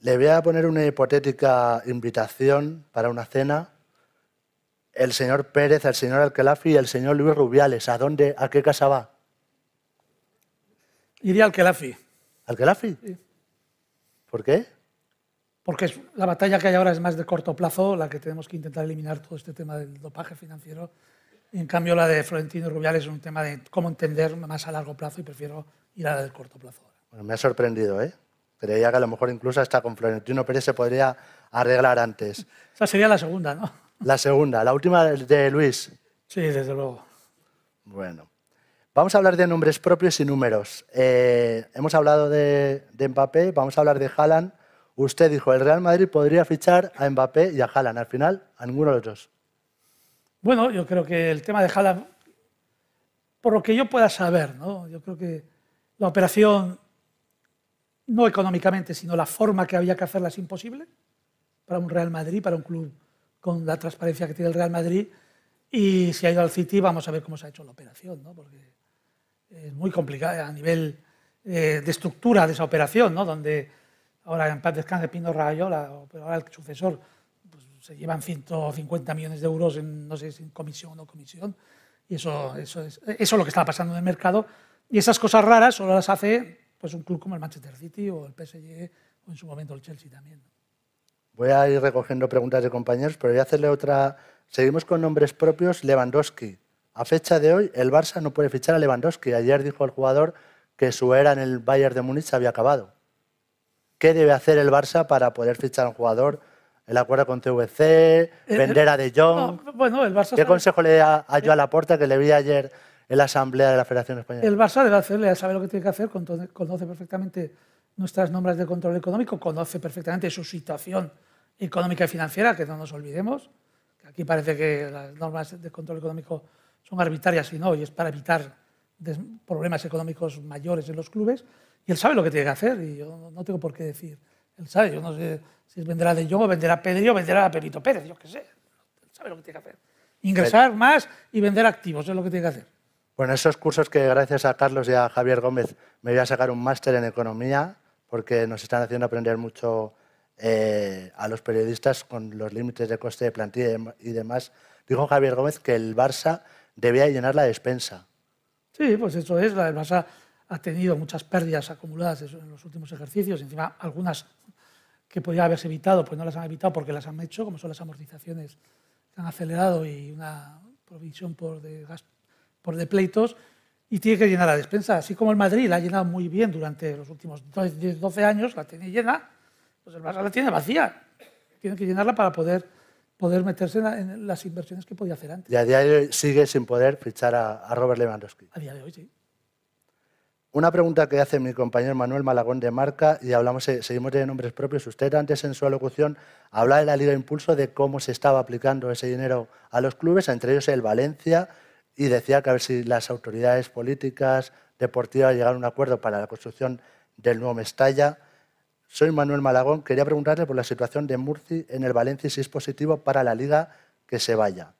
Le voy a poner una hipotética invitación para una cena el señor Pérez, el señor Alquelafi y el señor Luis Rubiales. ¿A dónde, a qué casa va? Iría al Alquelafi. ¿Alquelafi? Sí. ¿Por qué? Porque la batalla que hay ahora es más de corto plazo, la que tenemos que intentar eliminar todo este tema del dopaje financiero. Y en cambio, la de Florentino Rubiales es un tema de cómo entender más a largo plazo y prefiero ir a la del corto plazo. Bueno, me ha sorprendido, ¿eh? Creía que a lo mejor incluso hasta con Florentino Pérez se podría arreglar antes. Esa sería la segunda, ¿no? La segunda, la última de Luis. Sí, desde luego. Bueno, vamos a hablar de nombres propios y números. Eh, hemos hablado de, Mbappé, vamos a hablar de Haaland. Usted dijo, el Real Madrid podría fichar a Mbappé y a Haaland. Al final, a ninguno de los dos. Bueno, yo creo que el tema de Haaland, por lo que yo pueda saber, ¿no? yo creo que la operación, no económicamente, sino la forma que había que hacerla es imposible para un Real Madrid, para un club con la transparencia que tiene el Real Madrid. Y si ha ido al City, vamos a ver cómo se ha hecho la operación, ¿no? porque es muy complicada a nivel eh, de estructura de esa operación, ¿no? donde ahora en paz descanse Pino Rayola, pero ahora el sucesor, pues, se llevan 150 millones de euros en, no sé si en comisión o no comisión, y eso, eso, es, eso es lo que está pasando en el mercado, y esas cosas raras solo las hace pues, un club como el Manchester City o el PSG o en su momento el Chelsea también. Voy a ir recogiendo preguntas de compañeros, pero voy a hacerle otra. Seguimos con nombres propios. Lewandowski. A fecha de hoy, el Barça no puede fichar a Lewandowski. Ayer dijo el jugador que su era en el Bayern de Múnich había acabado. ¿Qué debe hacer el Barça para poder fichar a un jugador? ¿El acuerdo con CVC? Eh, ¿Vender a De Jong? bueno, el Barça ¿Qué consejo le da a Joan Laporta que le vi ayer en la Asamblea de la Federación Española? El Barça debe hacerle, sabe lo que tiene que hacer, conoce perfectamente nuestras normas de control económico, conoce perfectamente su situación económica y financiera, que no nos olvidemos, aquí parece que las normas de control económico son arbitrarias y no, y es para evitar problemas económicos mayores en los clubes, y él sabe lo que tiene que hacer, y yo no tengo por qué decir. Él sabe, yo no sé si es vender a De Jong o vender a Pedro o vender a Pepito Pérez, yo qué sé. Él sabe lo que tiene que hacer. Ingresar más y vender activos es lo que tiene que hacer. Bueno, esos cursos que gracias a Carlos y a Javier Gómez me voy a sacar un máster en economía, porque nos están haciendo aprender mucho eh, a los periodistas con los límites de coste de plantilla y demás. Dijo Javier Gómez que el Barça debía llenar la despensa. Sí, pues eso es. El Barça ha tenido muchas pérdidas acumuladas en los últimos ejercicios. Encima, algunas que podía haberse evitado, pues no las han evitado porque las han hecho, como son las amortizaciones que han acelerado y una provisión por de, por de pleitos y tiene que llenar la despensa. Así como el Madrid la ha llenado muy bien durante los últimos 12 años, la tiene llena, pues el Barça la tiene vacía. Tiene que llenarla para poder, poder meterse en, las inversiones que podía hacer antes. Y a día de hoy sigue sin poder fichar a, Robert Lewandowski. A día de hoy sí. Una pregunta que hace mi compañero Manuel Malagón de Marca, y hablamos, eh, seguimos de nombres propios. Usted antes en su alocución hablaba de la Liga Impulso, de cómo se estaba aplicando ese dinero a los clubes, entre ellos el Valencia, y decía que a ver si las autoridades políticas, deportivas llegaron a un acuerdo para la construcción del nuevo Mestalla. Soy Manuel Malagón. Quería preguntarle por la situación de Murci en el Valencia y si es positivo para la liga que se vaya.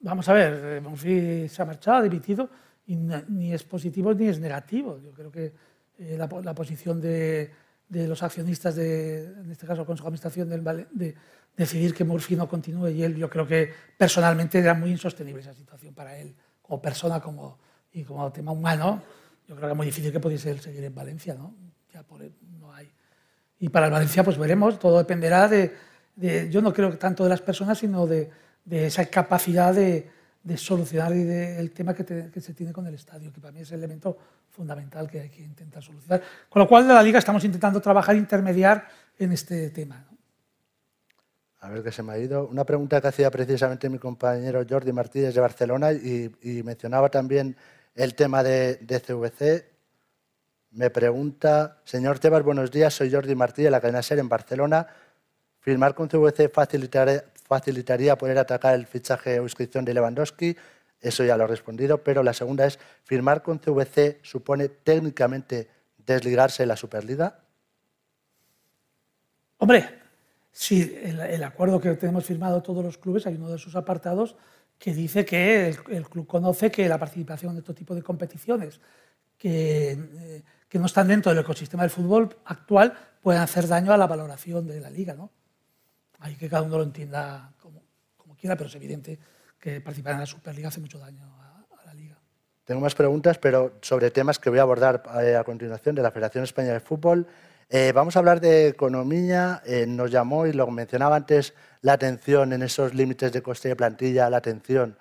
Vamos a ver, eh, Murci se ha marchado, ha dimitido, y ni es positivo ni es negativo. Yo creo que eh, la, posición de, los accionistas, de, en este caso el Consejo de Administración de, decidir que Murphy no continúe y él, yo creo que personalmente era muy insostenible esa situación para él, como persona como, y como tema humano. Yo creo que es muy difícil que pudiese él seguir en Valencia, ¿no? Ya por, no hay. Y para el Valencia, pues veremos, todo dependerá de, de yo no creo tanto de las personas, sino de, de esa capacidad de, de solucionar el tema que, que, se tiene con el estadio, que para mí es el elemento fundamental que hay que intentar solucionar. Con lo cual, de la Liga estamos intentando trabajar, intermediar en este tema. ¿no? A ver qué se me ha ido. Una pregunta que hacía precisamente mi compañero Jordi Martínez de Barcelona y, mencionaba también el tema de, CVC. Me pregunta, señor Tebas, buenos días, soy Jordi Martí de la cadena SER en Barcelona. ¿Firmar con CVC facilitaría, facilitaría poder atacar el fichaje o inscripción de Lewandowski? Eso ya lo he respondido, pero la segunda es, ¿firmar con CVC supone técnicamente desligarse de la Superliga? Hombre, Sí, el, acuerdo que tenemos firmado todos los clubes, hay uno de sus apartados que dice que el, club conoce que la participación en este tipo de competiciones que, eh, que, no están dentro del ecosistema del fútbol actual pueden hacer daño a la valoración de la liga. ¿no? Hay que cada uno lo entienda como, quiera, pero es evidente que participar en la Superliga hace mucho daño a, a la liga. Tengo más preguntas, pero sobre temas que voy a abordar eh, a continuación de la Federación Española de Fútbol. Eh, vamos a hablar de economía. Eh, nos llamó, y lo mencionaba antes, la atención en esos límites de coste de plantilla, la atención,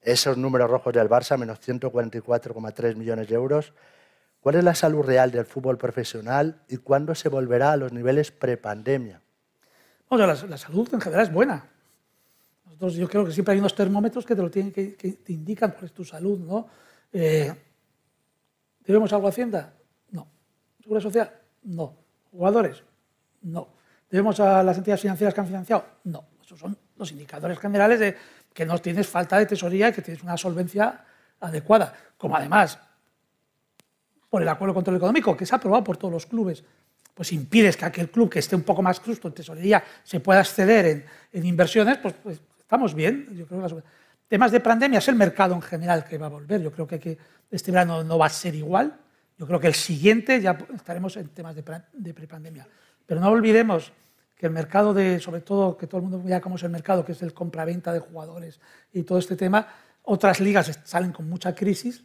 esos números rojos del Barça, menos 144,3 millones de euros. ¿Cuál es la salud real del fútbol profesional y cuándo se volverá a los niveles prepandemia? Bueno, la, la salud en general es buena. Nosotros, yo creo que siempre hay unos termómetros que te, lo tienen, que, te indican cuál es tu salud. ¿no? Eh, ¿Debemos algo a Hacienda? No. ¿Seguridad Social? No. ¿Jugadores? No. ¿Debemos a las entidades financieras que han financiado? No. Esos son los indicadores generales de que no tienes falta de tesoría y que tienes una solvencia adecuada. Como además, por el acuerdo de control económico, que se ha aprobado por todos los clubes, pues impides que aquel club que esté un poco más justo en tesorería se pueda acceder en, inversiones, pues, pues, estamos bien. Yo creo que temas de pandemia es el mercado en general que va a volver. Yo creo que, este verano no va a ser igual Yo creo que el siguiente ya estaremos en temas de prepandemia. Pero no olvidemos que el mercado de, sobre todo, que todo el mundo vea cómo es el mercado, que es el compraventa de jugadores y todo este tema, otras ligas salen con mucha crisis,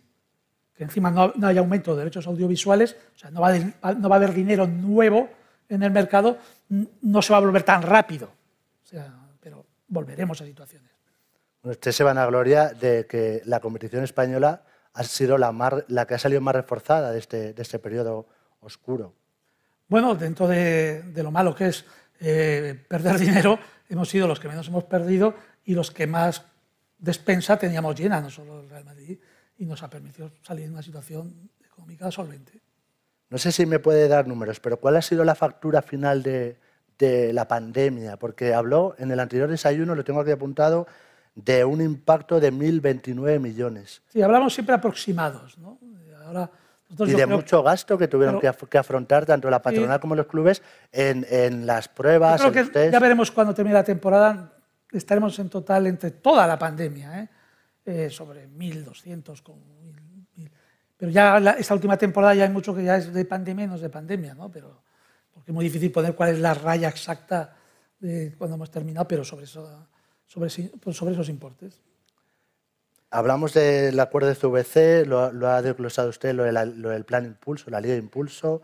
que encima no, hay aumento de derechos audiovisuales, o sea, no va, no va, a haber dinero nuevo en el mercado, no se va a volver tan rápido. O sea, pero volveremos a situaciones. Usted se van a gloria de que la competición española ha sido la, la que ha salido más reforzada de este, de este periodo oscuro. Bueno, dentro de, de lo malo que es eh, perder dinero, hemos sido los que menos hemos perdido y los que más despensa teníamos llena, no solo el Real Madrid, y nos ha permitido salir en una situación económica solvente. No sé si me puede dar números, pero ¿cuál ha sido la factura final de, de la pandemia? Porque habló en el anterior desayuno, lo tengo aquí apuntado, de un impacto de 1.029 millones. Sí, hablamos siempre aproximados. ¿no? Ahora, y de mucho gasto que tuvieron que, afrontar tanto la patronal como los clubes en, las pruebas. Creo que ya veremos cuando termine la temporada. Estaremos en total entre toda la pandemia, ¿eh? Eh, sobre 1.200. Pero ya esta última temporada ya hay mucho que ya es de pandemia y no es de pandemia, ¿no? Pero, porque es muy difícil poner cuál es la raya exacta de cuando hemos terminado, pero sobre, eso, sobre, sobre esos importes. Hablamos del acuerdo de CVC, lo, ha desglosado usted, lo, del plan Impulso, la ley de Impulso.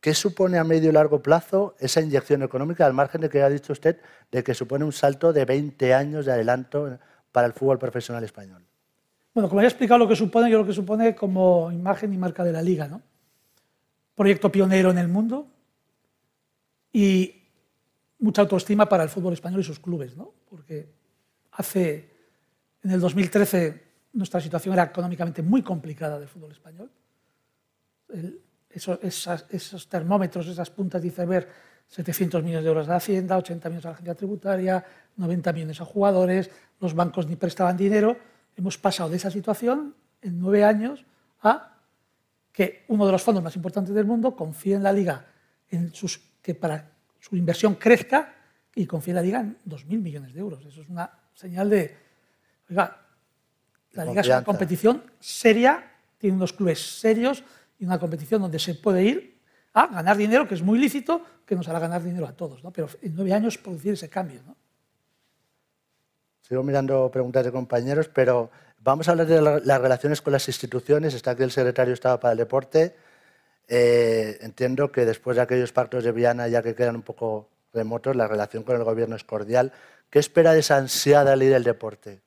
¿Qué supone a medio y largo plazo esa inyección económica, al margen de que ha dicho usted de que supone un salto de 20 años de adelanto para el fútbol profesional español? Bueno, como ya he explicado lo que supone, yo lo que supone como imagen y marca de la liga, ¿no? Proyecto pionero en el mundo y mucha autoestima para el fútbol español y sus clubes, ¿no? Porque hace en el 2013 nuestra situación era económicamente muy complicada del fútbol español. esos, termómetros, esas puntas de iceberg, 700 millones de euros de Hacienda, 80 millones a la agencia tributaria, 90 millones a jugadores, los bancos ni prestaban dinero. Hemos pasado de esa situación en nueve años a que uno de los fondos más importantes del mundo confíe en la liga en sus, que para su inversión crezca y confíe en la liga en 2.000 millones de euros. Eso es una señal de, la liga es una competición seria, tiene unos clubes serios y una competición donde se puede ir a ganar dinero, que es muy lícito, que nos hará ganar dinero a todos, ¿no? pero en nueve años producir ese cambio. ¿no? Sigo mirando preguntas de compañeros, pero vamos a hablar de las relaciones con las instituciones. Está aquí el secretario de Estado para el Deporte. Eh, entiendo que después de aquellos pactos de Viana, ya que quedan un poco remotos, la relación con el gobierno es cordial. ¿Qué espera de esa ansiada ley del deporte?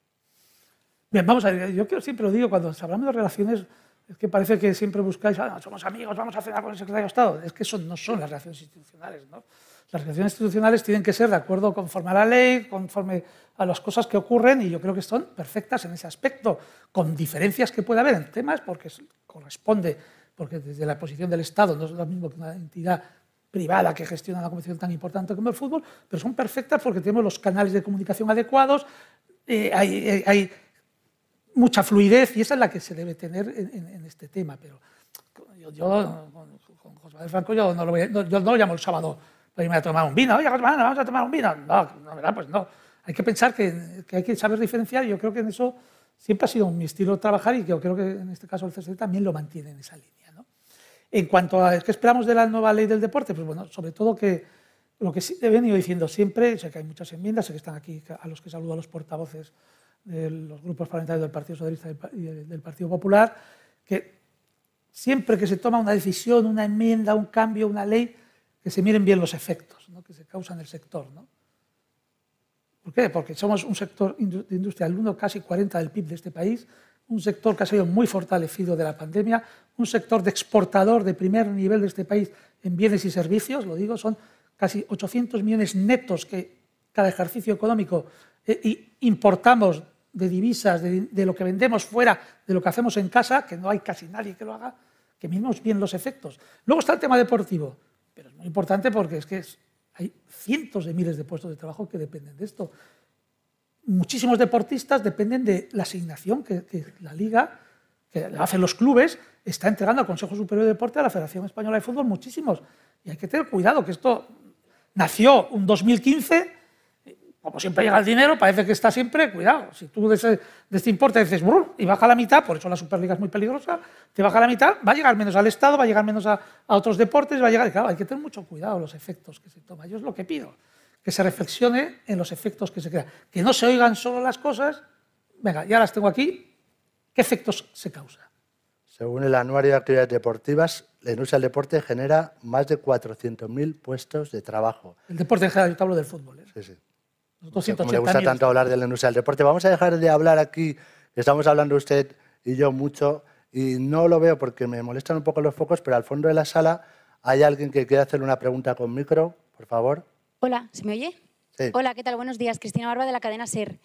Bien, vamos a ver, yo siempre lo digo, cuando hablamos de relaciones, es que parece que siempre buscáis, ah, somos amigos, vamos a cenar con el secretario de Estado. Es que eso no son las relaciones institucionales. ¿no? Las relaciones institucionales tienen que ser de acuerdo conforme a la ley, conforme a las cosas que ocurren, y yo creo que son perfectas en ese aspecto, con diferencias que puede haber en temas, porque corresponde, porque desde la posición del Estado no es lo mismo que una entidad privada que gestiona una competición tan importante como el fútbol, pero son perfectas porque tenemos los canales de comunicación adecuados, eh, hay, hay mucha fluidez y esa es la que se debe tener en, este tema. Pero yo, con, José Manuel Franco yo no, lo, yo no lo llamo el sábado para irme a tomar un vino. Oye, José Manuel, vamos a tomar un vino. No, no, ¿verdad? Pues no. Hay que pensar que, hay que saber diferenciar yo creo que en eso siempre ha sido mi estilo de trabajar y yo creo que en este caso el CSD también lo mantiene en esa línea. En cuanto a qué esperamos de la nueva ley del deporte, pues bueno, sobre todo que lo que he venido diciendo siempre, sé que hay muchas enmiendas, sé que están aquí a los que saludo a los portavoces de los grupos parlamentarios del Partido Socialista y del Partido Popular, que siempre que se toma una decisión, una enmienda, un cambio, una ley, que se miren bien los efectos que se causan en el sector. ¿no? ¿Por qué? Porque somos un sector de industria, el 1 casi 40 del PIB de este país, un sector que ha sido muy fortalecido de la pandemia, un sector de exportador de primer nivel de este país en bienes y servicios, lo digo, son casi 800 millones netos que cada ejercicio económico eh, importamos de divisas, de, lo que vendemos fuera, de lo que hacemos en casa, que no hay casi nadie que lo haga, que miremos bien los efectos. Luego está el tema deportivo, pero es muy importante porque es que hay cientos de miles de puestos de trabajo que dependen de esto. Muchísimos deportistas dependen de la asignación que, la liga, que hacen los clubes, está entregando al Consejo Superior de Deporte, a la Federación Española de Fútbol, muchísimos. Y hay que tener cuidado, que esto nació un 2015 como siempre llega el dinero, parece que está siempre, cuidado, si tú de, este importe dices, y baja la mitad, por eso la Superliga es muy peligrosa, te baja la mitad, va a llegar menos al Estado, va a llegar menos a, otros deportes, va a llegar, claro, hay que tener mucho cuidado los efectos que se toman. Yo es lo que pido, que se reflexione en los efectos que se crean, que no se oigan solo las cosas, venga, ya las tengo aquí, ¿qué efectos se causan? Según el Anuario de Actividades Deportivas, la industria del deporte genera más de 400.000 puestos de trabajo. El deporte en general, yo te hablo del fútbol. ¿eh? Sí, sí. Como le gusta tanto hablar de la industria del deporte. Vamos a dejar de hablar aquí, estamos hablando usted y yo mucho, y no lo veo porque me molestan un poco los focos, pero al fondo de la sala hay alguien que quiere hacer una pregunta con micro, por favor. Hola, ¿se me oye? Sí. Hola, ¿qué tal? Buenos días. Cristina Barba de la cadena SER.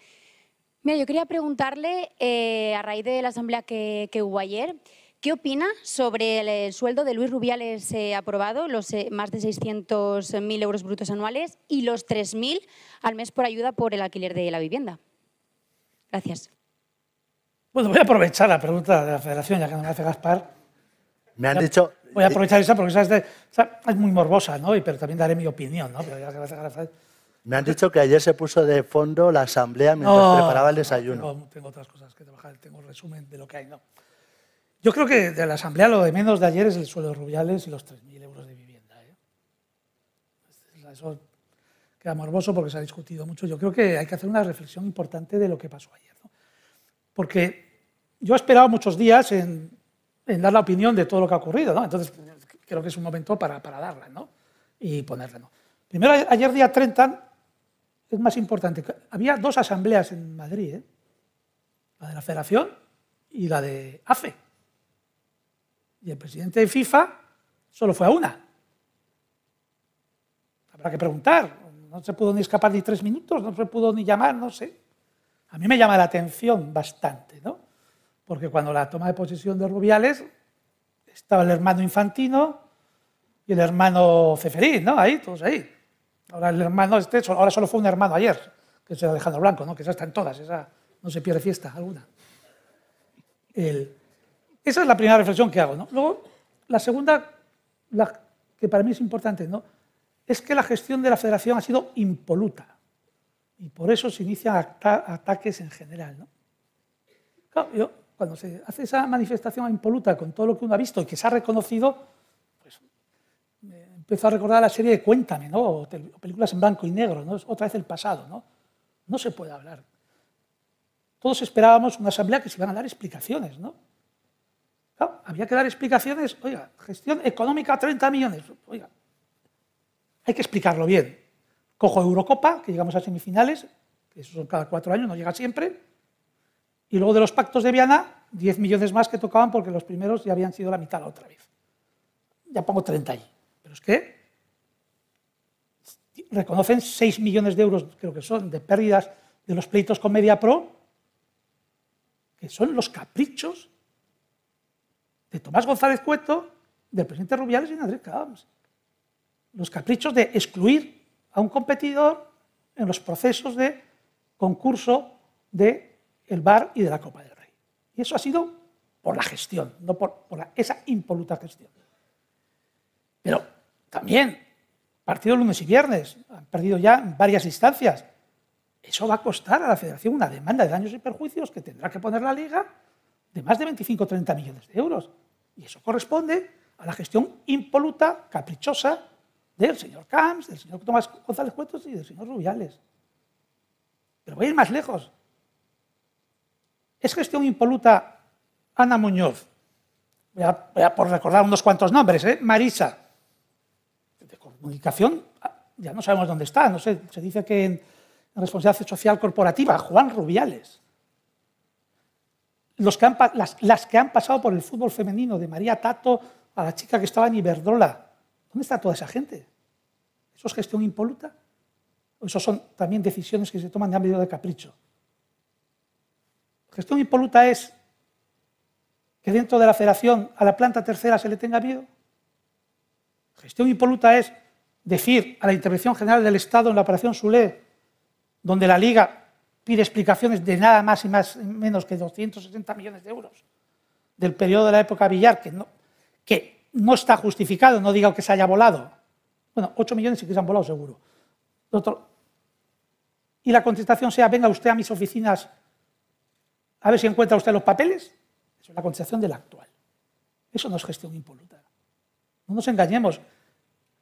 Mira, yo quería preguntarle, eh, a raíz de la asamblea que, hubo ayer, ¿qué opina sobre el, sueldo de Luis Rubiales eh, aprobado, los eh, más de 600.000 euros brutos anuales y los 3.000 al mes por ayuda por el alquiler de la vivienda? Gracias. Bueno, voy a aprovechar la pregunta de la Federación, ya que no me hace Gaspar. Me han dicho... Voy a aprovechar esa porque esa es, muy morbosa, ¿no? pero también daré mi opinión, ¿no? Pero ya que me han dicho que ayer se puso de fondo la asamblea mientras preparaba el desayuno. No, tengo otras cosas que trabajar, tengo el resumen de lo que hay. No. Yo creo que de la asamblea lo de menos de ayer es el suelo de Rubiales y los 3.000 euros de vivienda. ¿eh? Eso queda morboso porque se ha discutido mucho. Yo creo que hay que hacer una reflexión importante de lo que pasó ayer. ¿no? Porque yo he esperado muchos días en, dar la opinión de todo lo que ha ocurrido. ¿no? Entonces, creo que es un momento para, para darla ¿no? y ponerla. Primero, ayer día 30 es más importante. Había dos asambleas en Madrid, ¿eh? la de la Federación y la de AFE. Y el presidente de FIFA solo fue a una. Habrá que preguntar. No se pudo ni escapar ni tres minutos, no se pudo ni llamar, no sé. A mí me llama la atención bastante, ¿no? Porque cuando la toma de posesión de Rubiales estaba el hermano Infantino y el hermano Ceferín, ¿no? Ahí, todos ahí. Ahora el hermano este, ahora solo fue un hermano ayer, que es Alejandro Blanco, ¿no? que esa está en todas, esa no se pierde fiesta alguna. Esa es la primera reflexión que hago. ¿no? Luego, la segunda, que para mí es importante, ¿no? es que la gestión de la federación ha sido impoluta y por eso se inician ataques en general. ¿no? cuando se hace esa manifestación impoluta con todo lo que uno ha visto y que se ha reconocido, empezó a recordar la serie de Cuéntame, ¿no? o, películas en blanco y negro, ¿no? otra vez el pasado. ¿no? no se puede hablar. Todos esperábamos una asamblea que se iban a dar explicaciones. ¿no? Había que dar explicaciones, oiga, gestión económica 30 millones, oiga, hay que explicarlo bien. Cojo Eurocopa, que llegamos a semifinales, que eso son cada cuatro años, no llega siempre, y luego de los pactos de Viana, 10 millones más que tocaban porque los primeros ya habían sido la mitad otra vez. Ya pongo 30 ahí. Pero es que reconocen 6 millones de euros, creo que son, de pérdidas de los pleitos con MediaPro, que son los caprichos de Tomás González Cueto, del presidente Rubiales y de Andrés Camps. Los caprichos de excluir a un competidor en los procesos de concurso del el VAR y de la Copa del Rey. Y eso ha sido por la gestión, no por, esa impoluta gestión. Pero también, partido lunes y viernes, han perdido ya varias instancias. Eso va a costar a la Federación una demanda de daños y perjuicios que tendrá que poner la Liga de más de 25 o 30 millones de euros. Y eso corresponde a la gestión impoluta, caprichosa del señor Camps, del señor Tomás González Cuetos y del señor Rubiales. Pero voy a ir más lejos. Es gestión impoluta Ana Muñoz. Voy a, por recordar unos cuantos nombres, ¿eh? Marisa, comunicación ya no sabemos dónde está. No sé, se dice que en, responsabilidad social corporativa, Juan Rubiales. Los que han, las, que han pasado por el fútbol femenino, de María Tato a la chica que estaba en Iberdrola. ¿Dónde está toda esa gente? ¿Eso es gestión impoluta? ¿O eso son también decisiones que se toman de ámbito de capricho? Gestión impoluta es que dentro de la federación a la planta tercera se le tenga miedo. Gestión impoluta es decir a la intervención general del Estado en la operación Sule, donde la Liga pide explicaciones de nada más y más menos que 260 millones de euros del periodo de la época Villar, que no, que no está justificado, no diga que se haya volado. Bueno, 8 millones sí que se han volado seguro. y la contestación sea, venga usted a mis oficinas a ver si encuentra usted los papeles, eso es la contestación de la actual. Eso no es gestión impoluta. No nos engañemos.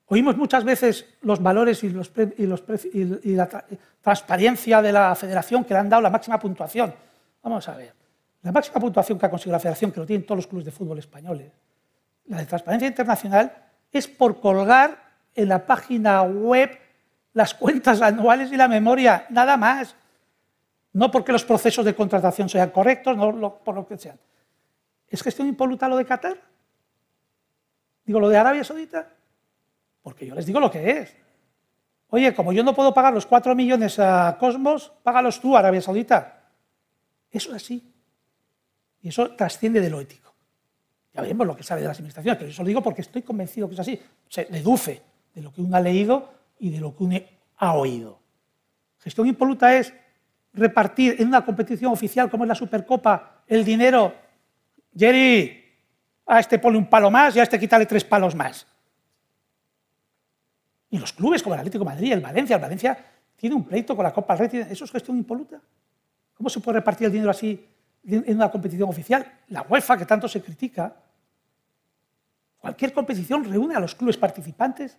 Oímos muchas veces los valores y, la transparencia de la federación que le han dado la máxima puntuación. Vamos a ver. La máxima puntuación que ha conseguido la federación, que lo tienen todos los clubes de fútbol españoles, la de transparencia internacional, es por colgar en la página web las cuentas anuales y la memoria, nada más. No porque los procesos de contratación sean correctos, no por lo que sean. ¿Es gestión impoluta lo de Qatar? Digo, lo de Arabia Saudita. Porque yo les digo lo que es. Oye, como yo no puedo pagar los 4 millones a Cosmos, págalos tú, Arabia Saudita. Eso es así. Y eso trasciende de lo ético. Ya veremos lo que sabe de las administraciones, pero eso lo digo porque estoy convencido que es así. Se deduce de lo que uno ha leído y de lo que uno ha oído. Gestión impoluta es repartir en una competición oficial como es la Supercopa el dinero. Jerry, a este pone un palo más y a este quítale tres palos más. Y los clubes como el Atlético de Madrid, el Valencia, el Valencia tiene un pleito con la Copa del ¿eso es gestión impoluta? ¿Cómo se puede repartir el dinero así en una competición oficial? La UEFA, que tanto se critica, cualquier competición reúne a los clubes participantes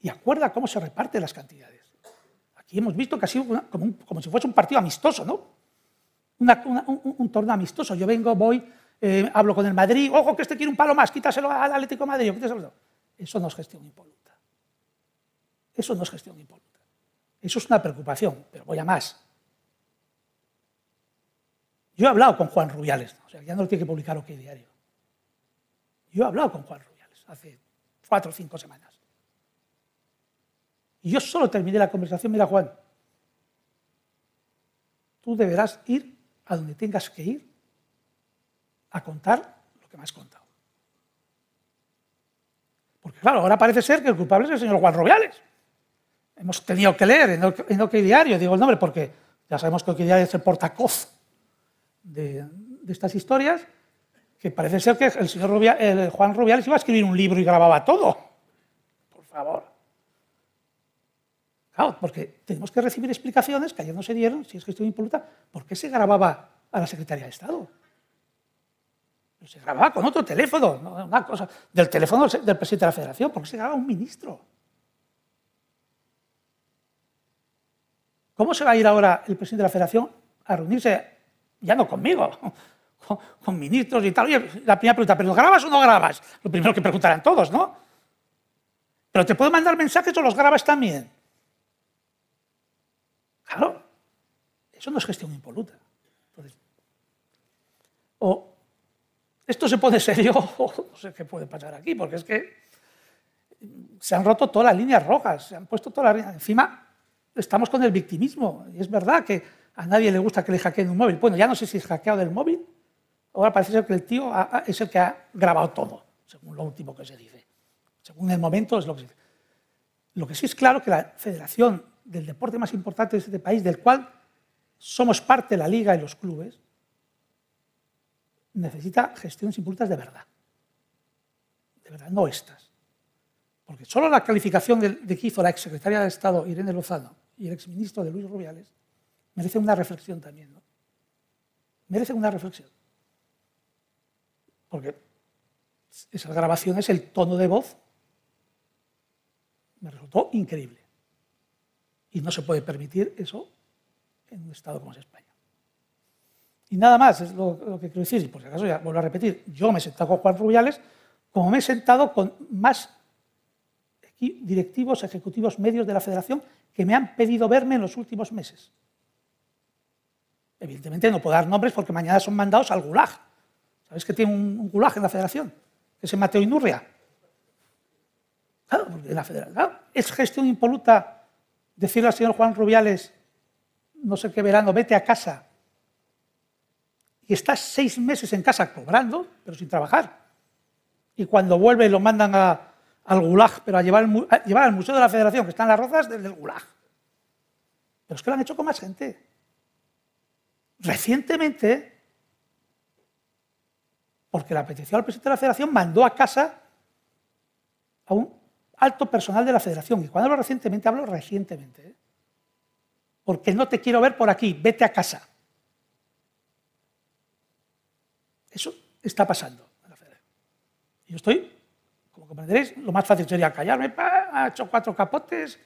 y acuerda cómo se reparten las cantidades. Aquí hemos visto que ha sido como, si fuese un partido amistoso, ¿no? un, torneo amistoso. Yo vengo, voy, eh, hablo con el Madrid, ojo que este quiere un palo más, quítaselo al Atlético Madrid, Eso no es gestión impoluta. Eso no es gestión impoluta. Eso es una preocupación, pero voy a más. Yo he hablado con Juan Rubiales, o sea, ya no lo tiene que publicar OK Diario. Yo he hablado con Juan Rubiales hace cuatro o cinco semanas. Y yo solo terminé la conversación, mira Juan, tú deberás ir a donde tengas que ir a contar lo que me has contado. Porque claro, ahora parece ser que el culpable es el señor Juan Rubiales hemos tenido que leer en OK Diario, digo el nombre porque ya sabemos que OK Diario es el portacoz de, estas historias, que parece ser que el señor Juan Rubiales iba a escribir un libro y grababa todo. Por favor. Claro, porque tenemos que recibir explicaciones que ayer no se dieron, si es que estoy impoluta, ¿por qué se grababa a la Secretaría de Estado? Se grababa con otro teléfono, una cosa, del teléfono del presidente de la Federación, ¿por qué se grababa un ministro? ¿Cómo se va a ir ahora el presidente de la federación a reunirse, ya no conmigo, con, ministros y tal? Oye, la primera pregunta, ¿pero grabas o no grabas? Lo primero que preguntarán todos, ¿no? Pero te puedo mandar mensajes o los grabas también. Claro, eso no es gestión impoluta. o esto se pone serio, o no sé qué puede pasar aquí, porque es que se han roto todas las líneas rojas, se han puesto todas las líneas. Encima, estamos con el victimismo. Es verdad que a nadie le gusta que le hackeen un móvil. Bueno, ya no sé si es hackeado del móvil. Ahora parece ser que el tío es el que ha grabado todo, según lo último que se dice. Según el momento es lo que se dice. Lo que sí es claro que la federación del deporte más importante de este país, del cual somos parte la liga y los clubes, necesita gestiones impulsas de verdad. De verdad, no estas. Porque solo la calificación de, que hizo la exsecretaria de Estado, Irene Lozano, y el exministro de Luis Rubiales, merece una reflexión también. Merece una reflexión. Porque esas grabaciones, el tono de voz, me resultó increíble. Y no se puede permitir eso en un Estado como es España. Y nada más, es lo, que quiero decir, y por si acaso ya vuelvo a repetir, yo me he sentado con Juan Rubiales como me he sentado con más directivos, ejecutivos medios de la federación que me han pedido verme en los últimos meses. Evidentemente no puedo dar nombres porque mañana son mandados al gulag. ¿Sabes que tiene un, gulag en la federación? Que es Mateo Inurria. Claro, porque la federación, es gestión impoluta decirle al señor Juan Rubiales, no sé qué verano, vete a casa. Y estás seis meses en casa cobrando, pero sin trabajar. Y cuando vuelve lo mandan a, al Gulag, pero a llevar, llevar, al Museo de la Federación, que está en las rozas, desde el Gulag. Pero es que lo han hecho con más gente. Recientemente, porque la petición al presidente de la Federación mandó a casa a un alto personal de la Federación. Y cuando hablo recientemente, hablo recientemente. ¿eh? porque no te quiero ver por aquí, vete a casa. Eso está pasando. Yo estoy, comprenderéis, lo más fácil sería callarme, ha hecho cuatro capotes,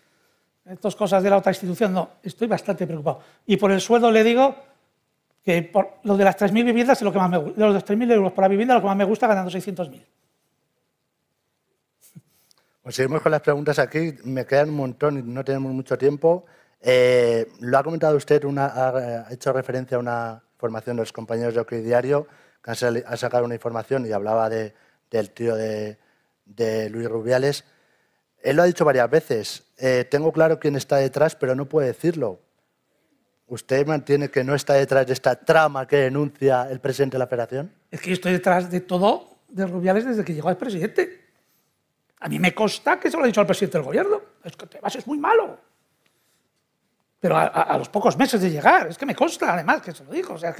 estas cosas de la otra institución, no, estoy bastante preocupado. Y por el sueldo le digo que por lo de las 3.000 viviendas es lo que más me gusta, los 3.000 euros por la vivienda lo que más me gusta ganando 600.000. Pues seguimos con las preguntas aquí, me quedan un montón y no tenemos mucho tiempo. Eh, lo ha comentado usted, ha hecho referencia a una formación de los compañeros de OK Diario, que ha sacado una información y hablaba de, del tío de, de, Luis Rubiales. Él lo ha dicho varias veces, eh, tengo claro quién está detrás, pero no puede decirlo. ¿Usted mantiene que no está detrás de esta trama que denuncia el presidente de la federación? Es que yo estoy detrás de todo de Rubiales desde que llegó al presidente. A mí me consta que se lo ha dicho al presidente del gobierno. Es que es muy malo. Pero a, los pocos meses de llegar, es que me consta además que se lo dijo. O sea,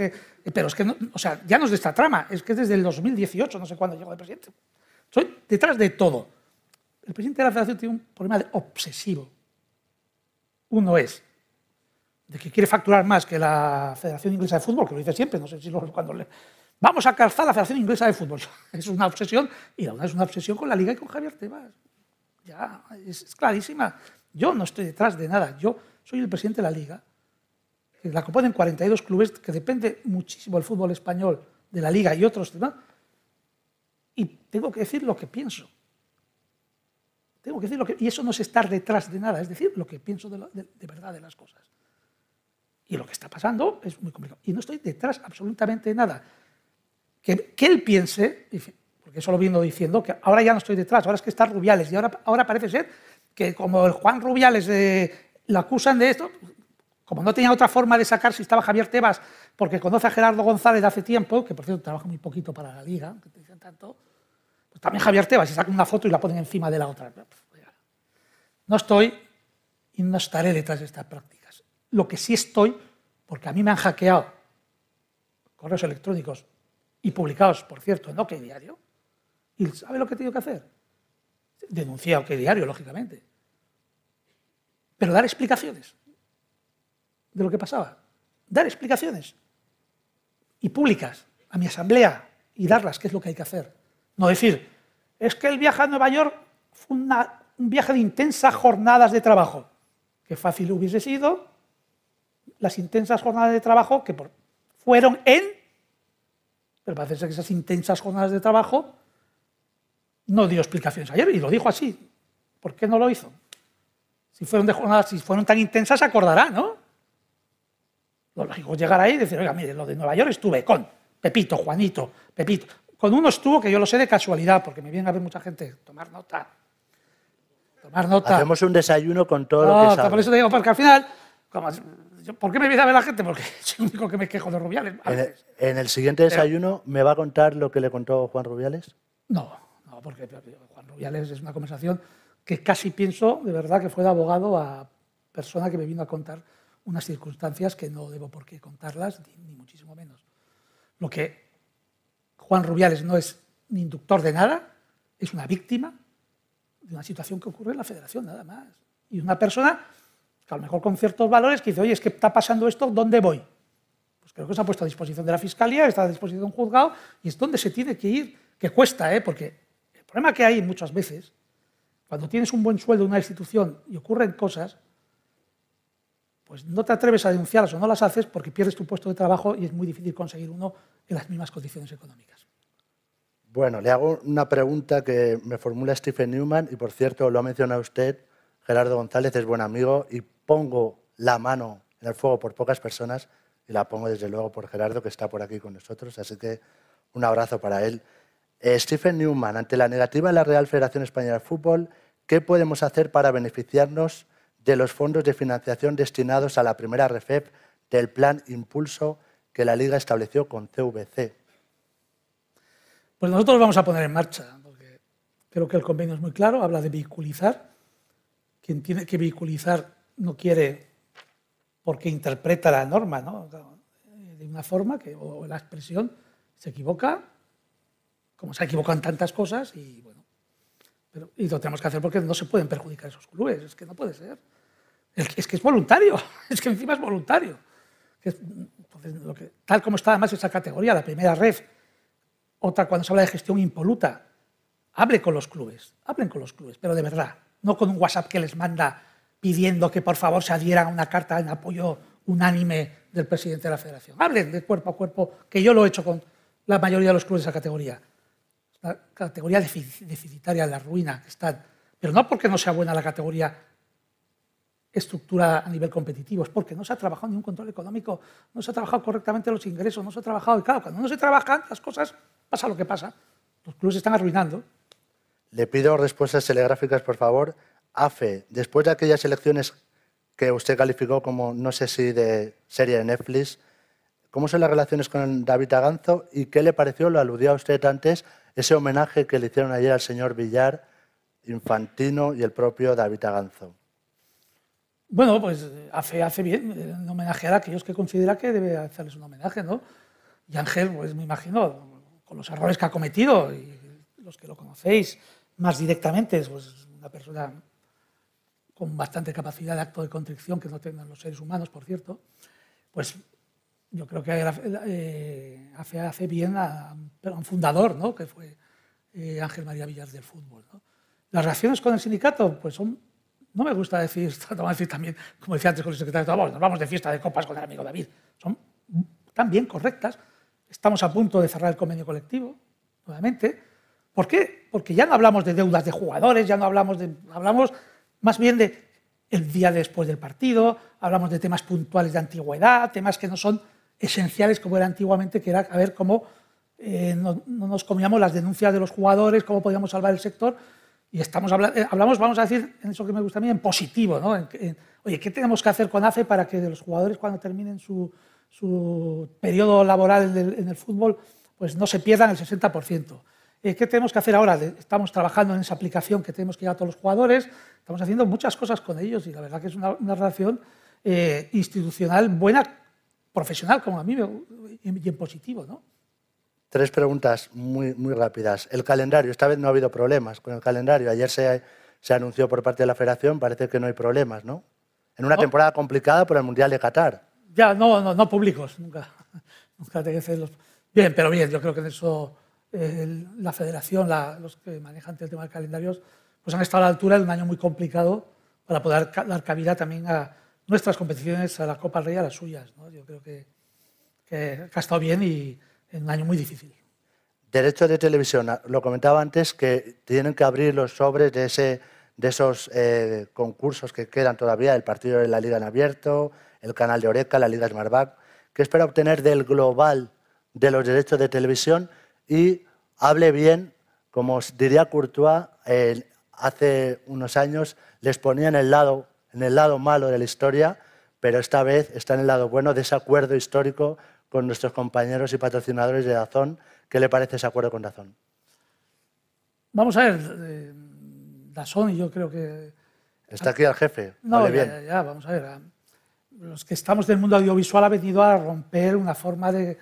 pero es que, o sea, ya no es de esta trama, es que es desde el 2018, no sé cuándo llegó el presidente. Soy detrás de todo. El presidente de la federación tiene un problema de obsesivo. Uno es de que quiere facturar más que la Federación Inglesa de Fútbol, que lo dice siempre, no sé si lo, cuando le, Vamos a calzar la Federación Inglesa de Fútbol. Es una obsesión, y la es una obsesión con la Liga y con Javier Tebas. Ya, es, clarísima. Yo no estoy detrás de nada. Yo soy el presidente de la Liga, la componen 42 clubes, que depende muchísimo del fútbol español, de la Liga y otros demás. Y tengo que decir lo que pienso. Tengo que decir lo que... Y eso no es estar detrás de nada, es decir, lo que pienso de, verdad de las cosas. Y lo que está pasando es muy complicado. Y no estoy detrás absolutamente de nada que, él piense, porque eso lo viendo diciendo, que ahora ya no estoy detrás, ahora es que está Rubiales, y ahora, ahora parece ser que como el Juan Rubiales eh, lo acusan de esto, como no tenía otra forma de sacar si estaba Javier Tebas, porque conoce a Gerardo González de hace tiempo, que por cierto trabaja muy poquito para la liga, que te dicen tanto, también Javier Tebas, y saca una foto y la ponen encima de la otra. No estoy y no estaré detrás de estas prácticas. Lo que sí estoy, porque a mí me han hackeado correos electrónicos y publicados, por cierto, en OK Diario. ¿Y sabe lo que he tenido que hacer? Denunciar a OK Diario, lógicamente. Pero dar explicaciones de lo que pasaba. Dar explicaciones. Y públicas a mi asamblea y darlas, que es lo que hay que hacer. No decir, es que el viaje a Nueva York fue un viaje de intensas jornadas de trabajo. Qué fácil hubiese sido las intensas jornadas de trabajo que fueron en pero parece ser que esas intensas jornadas de trabajo no dio explicaciones ayer y lo dijo así. ¿Por qué no lo hizo? Si fueron de jornadas, si fueron tan intensas, se acordará, ¿no? Lo lógico es llegar ahí y decir, oiga, mire, lo de Nueva York estuve con Pepito, Juanito, Pepito. Con uno estuvo que yo lo sé de casualidad, porque me viene a ver mucha gente. Tomar nota. Tomar nota. Hacemos un desayuno con todo lo que sabe. Por eso te digo, porque al final, como ¿Por qué me viene a ver la gente? Porque es el único que me quejo de Rubiales. ¿En el, siguiente desayuno me va a contar lo que le contó Juan Rubiales? No, no, porque Juan Rubiales es una conversación que casi pienso de verdad que fue de abogado a persona que me vino a contar unas circunstancias que no debo por qué contarlas, ni, muchísimo menos. Lo que Juan Rubiales no es ni inductor de nada, es una víctima de una situación que ocurre en la federación, nada más. Y una persona a lo mejor con ciertos valores, que dice, oye, es que está pasando esto, ¿dónde voy? Pues creo que se ha puesto a disposición de la Fiscalía, está a disposición de un juzgado, y es donde se tiene que ir, que cuesta, ¿eh? porque el problema que hay muchas veces, cuando tienes un buen sueldo en una institución y ocurren cosas, pues no te atreves a denunciarlas o no las haces porque pierdes tu puesto de trabajo y es muy difícil conseguir uno en las mismas condiciones económicas. Bueno, le hago una pregunta que me formula Stephen Newman y por cierto lo ha mencionado usted, Gerardo González es buen amigo y pongo la mano en el fuego por pocas personas y la pongo desde luego por Gerardo, que está por aquí con nosotros. Así que un abrazo para él. Eh, Stephen Newman, ante la negativa de la Real Federación Española de Fútbol, ¿qué podemos hacer para beneficiarnos de los fondos de financiación destinados a la primera REFEP del plan Impulso que la Liga estableció con CVC? Pues nosotros vamos a poner en marcha, porque creo que el convenio es muy claro, habla de vehiculizar. Quien tiene que vehiculizar no quiere porque interpreta la norma ¿no? de una forma que, o la expresión se equivoca, como se equivocan tantas cosas, y bueno, pero, y lo tenemos que hacer porque no se pueden perjudicar esos clubes, es que no puede ser. Es que es voluntario, es que encima es voluntario. que, tal como está además esa categoría, la primera red, otra cuando se habla de gestión impoluta, hable con los clubes, hablen con los clubes, pero de verdad, no con un WhatsApp que les manda pidiendo que por favor se adhieran a una carta en apoyo unánime del presidente de la federación. Hablen de cuerpo a cuerpo, que yo lo he hecho con la mayoría de los clubes de esa categoría. La categoría deficitaria, la ruina que están. Pero no porque no sea buena la categoría estructurada a nivel competitivo, es porque no se ha trabajado ni un control económico, no se ha trabajado correctamente los ingresos, no se ha trabajado. Y claro, cuando no se trabajan las cosas, pasa lo que pasa. Los clubes se están arruinando. Le pido respuestas telegráficas, por favor. AFE, después de aquellas elecciones que usted calificó como, no sé si de serie de Netflix, ¿cómo son las relaciones con David Aganzo y qué le pareció, lo aludía usted antes, ese homenaje que le hicieron ayer al señor Villar, Infantino y el propio David Aganzo? Bueno, pues hace, hace bien en homenajear a aquellos que considera que debe hacerles un homenaje, ¿no? Y Ángel, pues me imagino, con los errores que ha cometido, y los que lo conocéis más directamente, es pues, una persona con bastante capacidad de acto de contrición que no tengan los seres humanos, por cierto, pues yo creo que eh, hace, hace, bien a, un fundador, ¿no? que fue eh, Ángel María Villar del fútbol. Las relaciones con el sindicato, pues son, no me gusta decir, no decir también, como decía antes con el secretario Trabajo, nos vamos de fiesta de copas con el amigo David, son también correctas. Estamos a punto de cerrar el convenio colectivo, nuevamente. ¿Por qué? Porque ya no hablamos de deudas de jugadores, ya no hablamos de... Hablamos más bien de el día después del partido, hablamos de temas puntuales de antigüedad, temas que no son esenciales como era antiguamente, que era a ver cómo eh, no, nos comíamos las denuncias de los jugadores, cómo podíamos salvar el sector. Y estamos eh, hablamos, vamos a decir, en eso que me gusta a mí, en positivo. ¿no? oye, ¿qué tenemos que hacer con AFE para que los jugadores cuando terminen su, su periodo laboral en el, fútbol pues no se pierdan el 60%? Eh, ¿Qué tenemos que hacer ahora? Estamos trabajando en esa aplicación que tenemos que llegar a todos los jugadores, estamos haciendo muchas cosas con ellos y la verdad que es una, relación eh, institucional buena, profesional, como a mí, y en positivo. ¿no? Tres preguntas muy, muy rápidas. El calendario, esta vez no ha habido problemas con el calendario. Ayer se, se anunció por parte de la federación, parece que no hay problemas, ¿no? En una temporada complicada por el Mundial de Qatar. Ya, no, no, no públicos, nunca. nunca Bien, pero bien, yo creo que en eso la federación, los que manejan el tema de calendarios, pues han estado a la altura de un año muy complicado para poder dar cabida también a nuestras competiciones, a la Copa del Rey, a las suyas. Yo creo que, ha estado bien y en un año muy difícil. Derecho de televisión, lo comentaba antes que tienen que abrir los sobres de, ese, de esos eh, concursos que quedan todavía, el partido de la Liga en abierto, el canal de Oreca, la Liga Smartback, que espera obtener del global de los derechos de televisión y hable bien, como diría Courtois, hace unos años les ponía en el, lado, en el lado malo de la historia, pero esta vez está en el lado bueno de ese acuerdo histórico con nuestros compañeros y patrocinadores de Dazón. ¿Qué le parece ese acuerdo con Dazón? Vamos a ver, eh, Dazón y yo creo que... Está aquí el jefe. No, ya, vamos a ver. Los que estamos del mundo audiovisual ha venido a romper una forma de,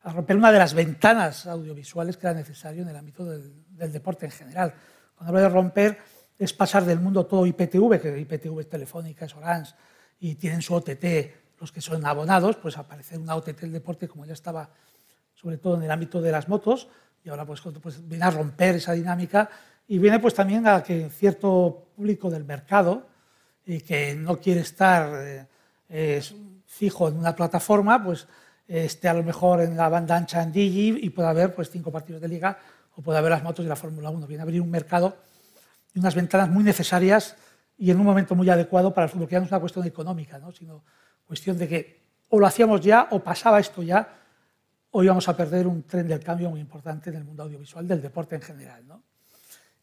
a romper una de las ventanas audiovisuales que era necesario en el ámbito del, deporte en general. Cuando hablo de romper es pasar del mundo todo IPTV, que IPTV es Telefónica, es Orange, y tienen su OTT, los que son abonados, pues aparecer una OTT del deporte como ya estaba, sobre todo en el ámbito de las motos, y ahora pues, pues viene a romper esa dinámica y viene pues también a que cierto público del mercado y que no quiere estar eh, fijo en una plataforma, pues esté a lo mejor en la banda ancha en Digi y pueda haber pues, cinco partidos de liga o pueda haber las motos de la Fórmula 1. Viene a abrir un mercado y unas ventanas muy necesarias y en un momento muy adecuado para el fútbol, que ya no es una cuestión económica, ¿no? sino cuestión de que o lo hacíamos ya o pasaba esto ya o íbamos a perder un tren del cambio muy importante en el mundo audiovisual, del deporte en general. ¿no?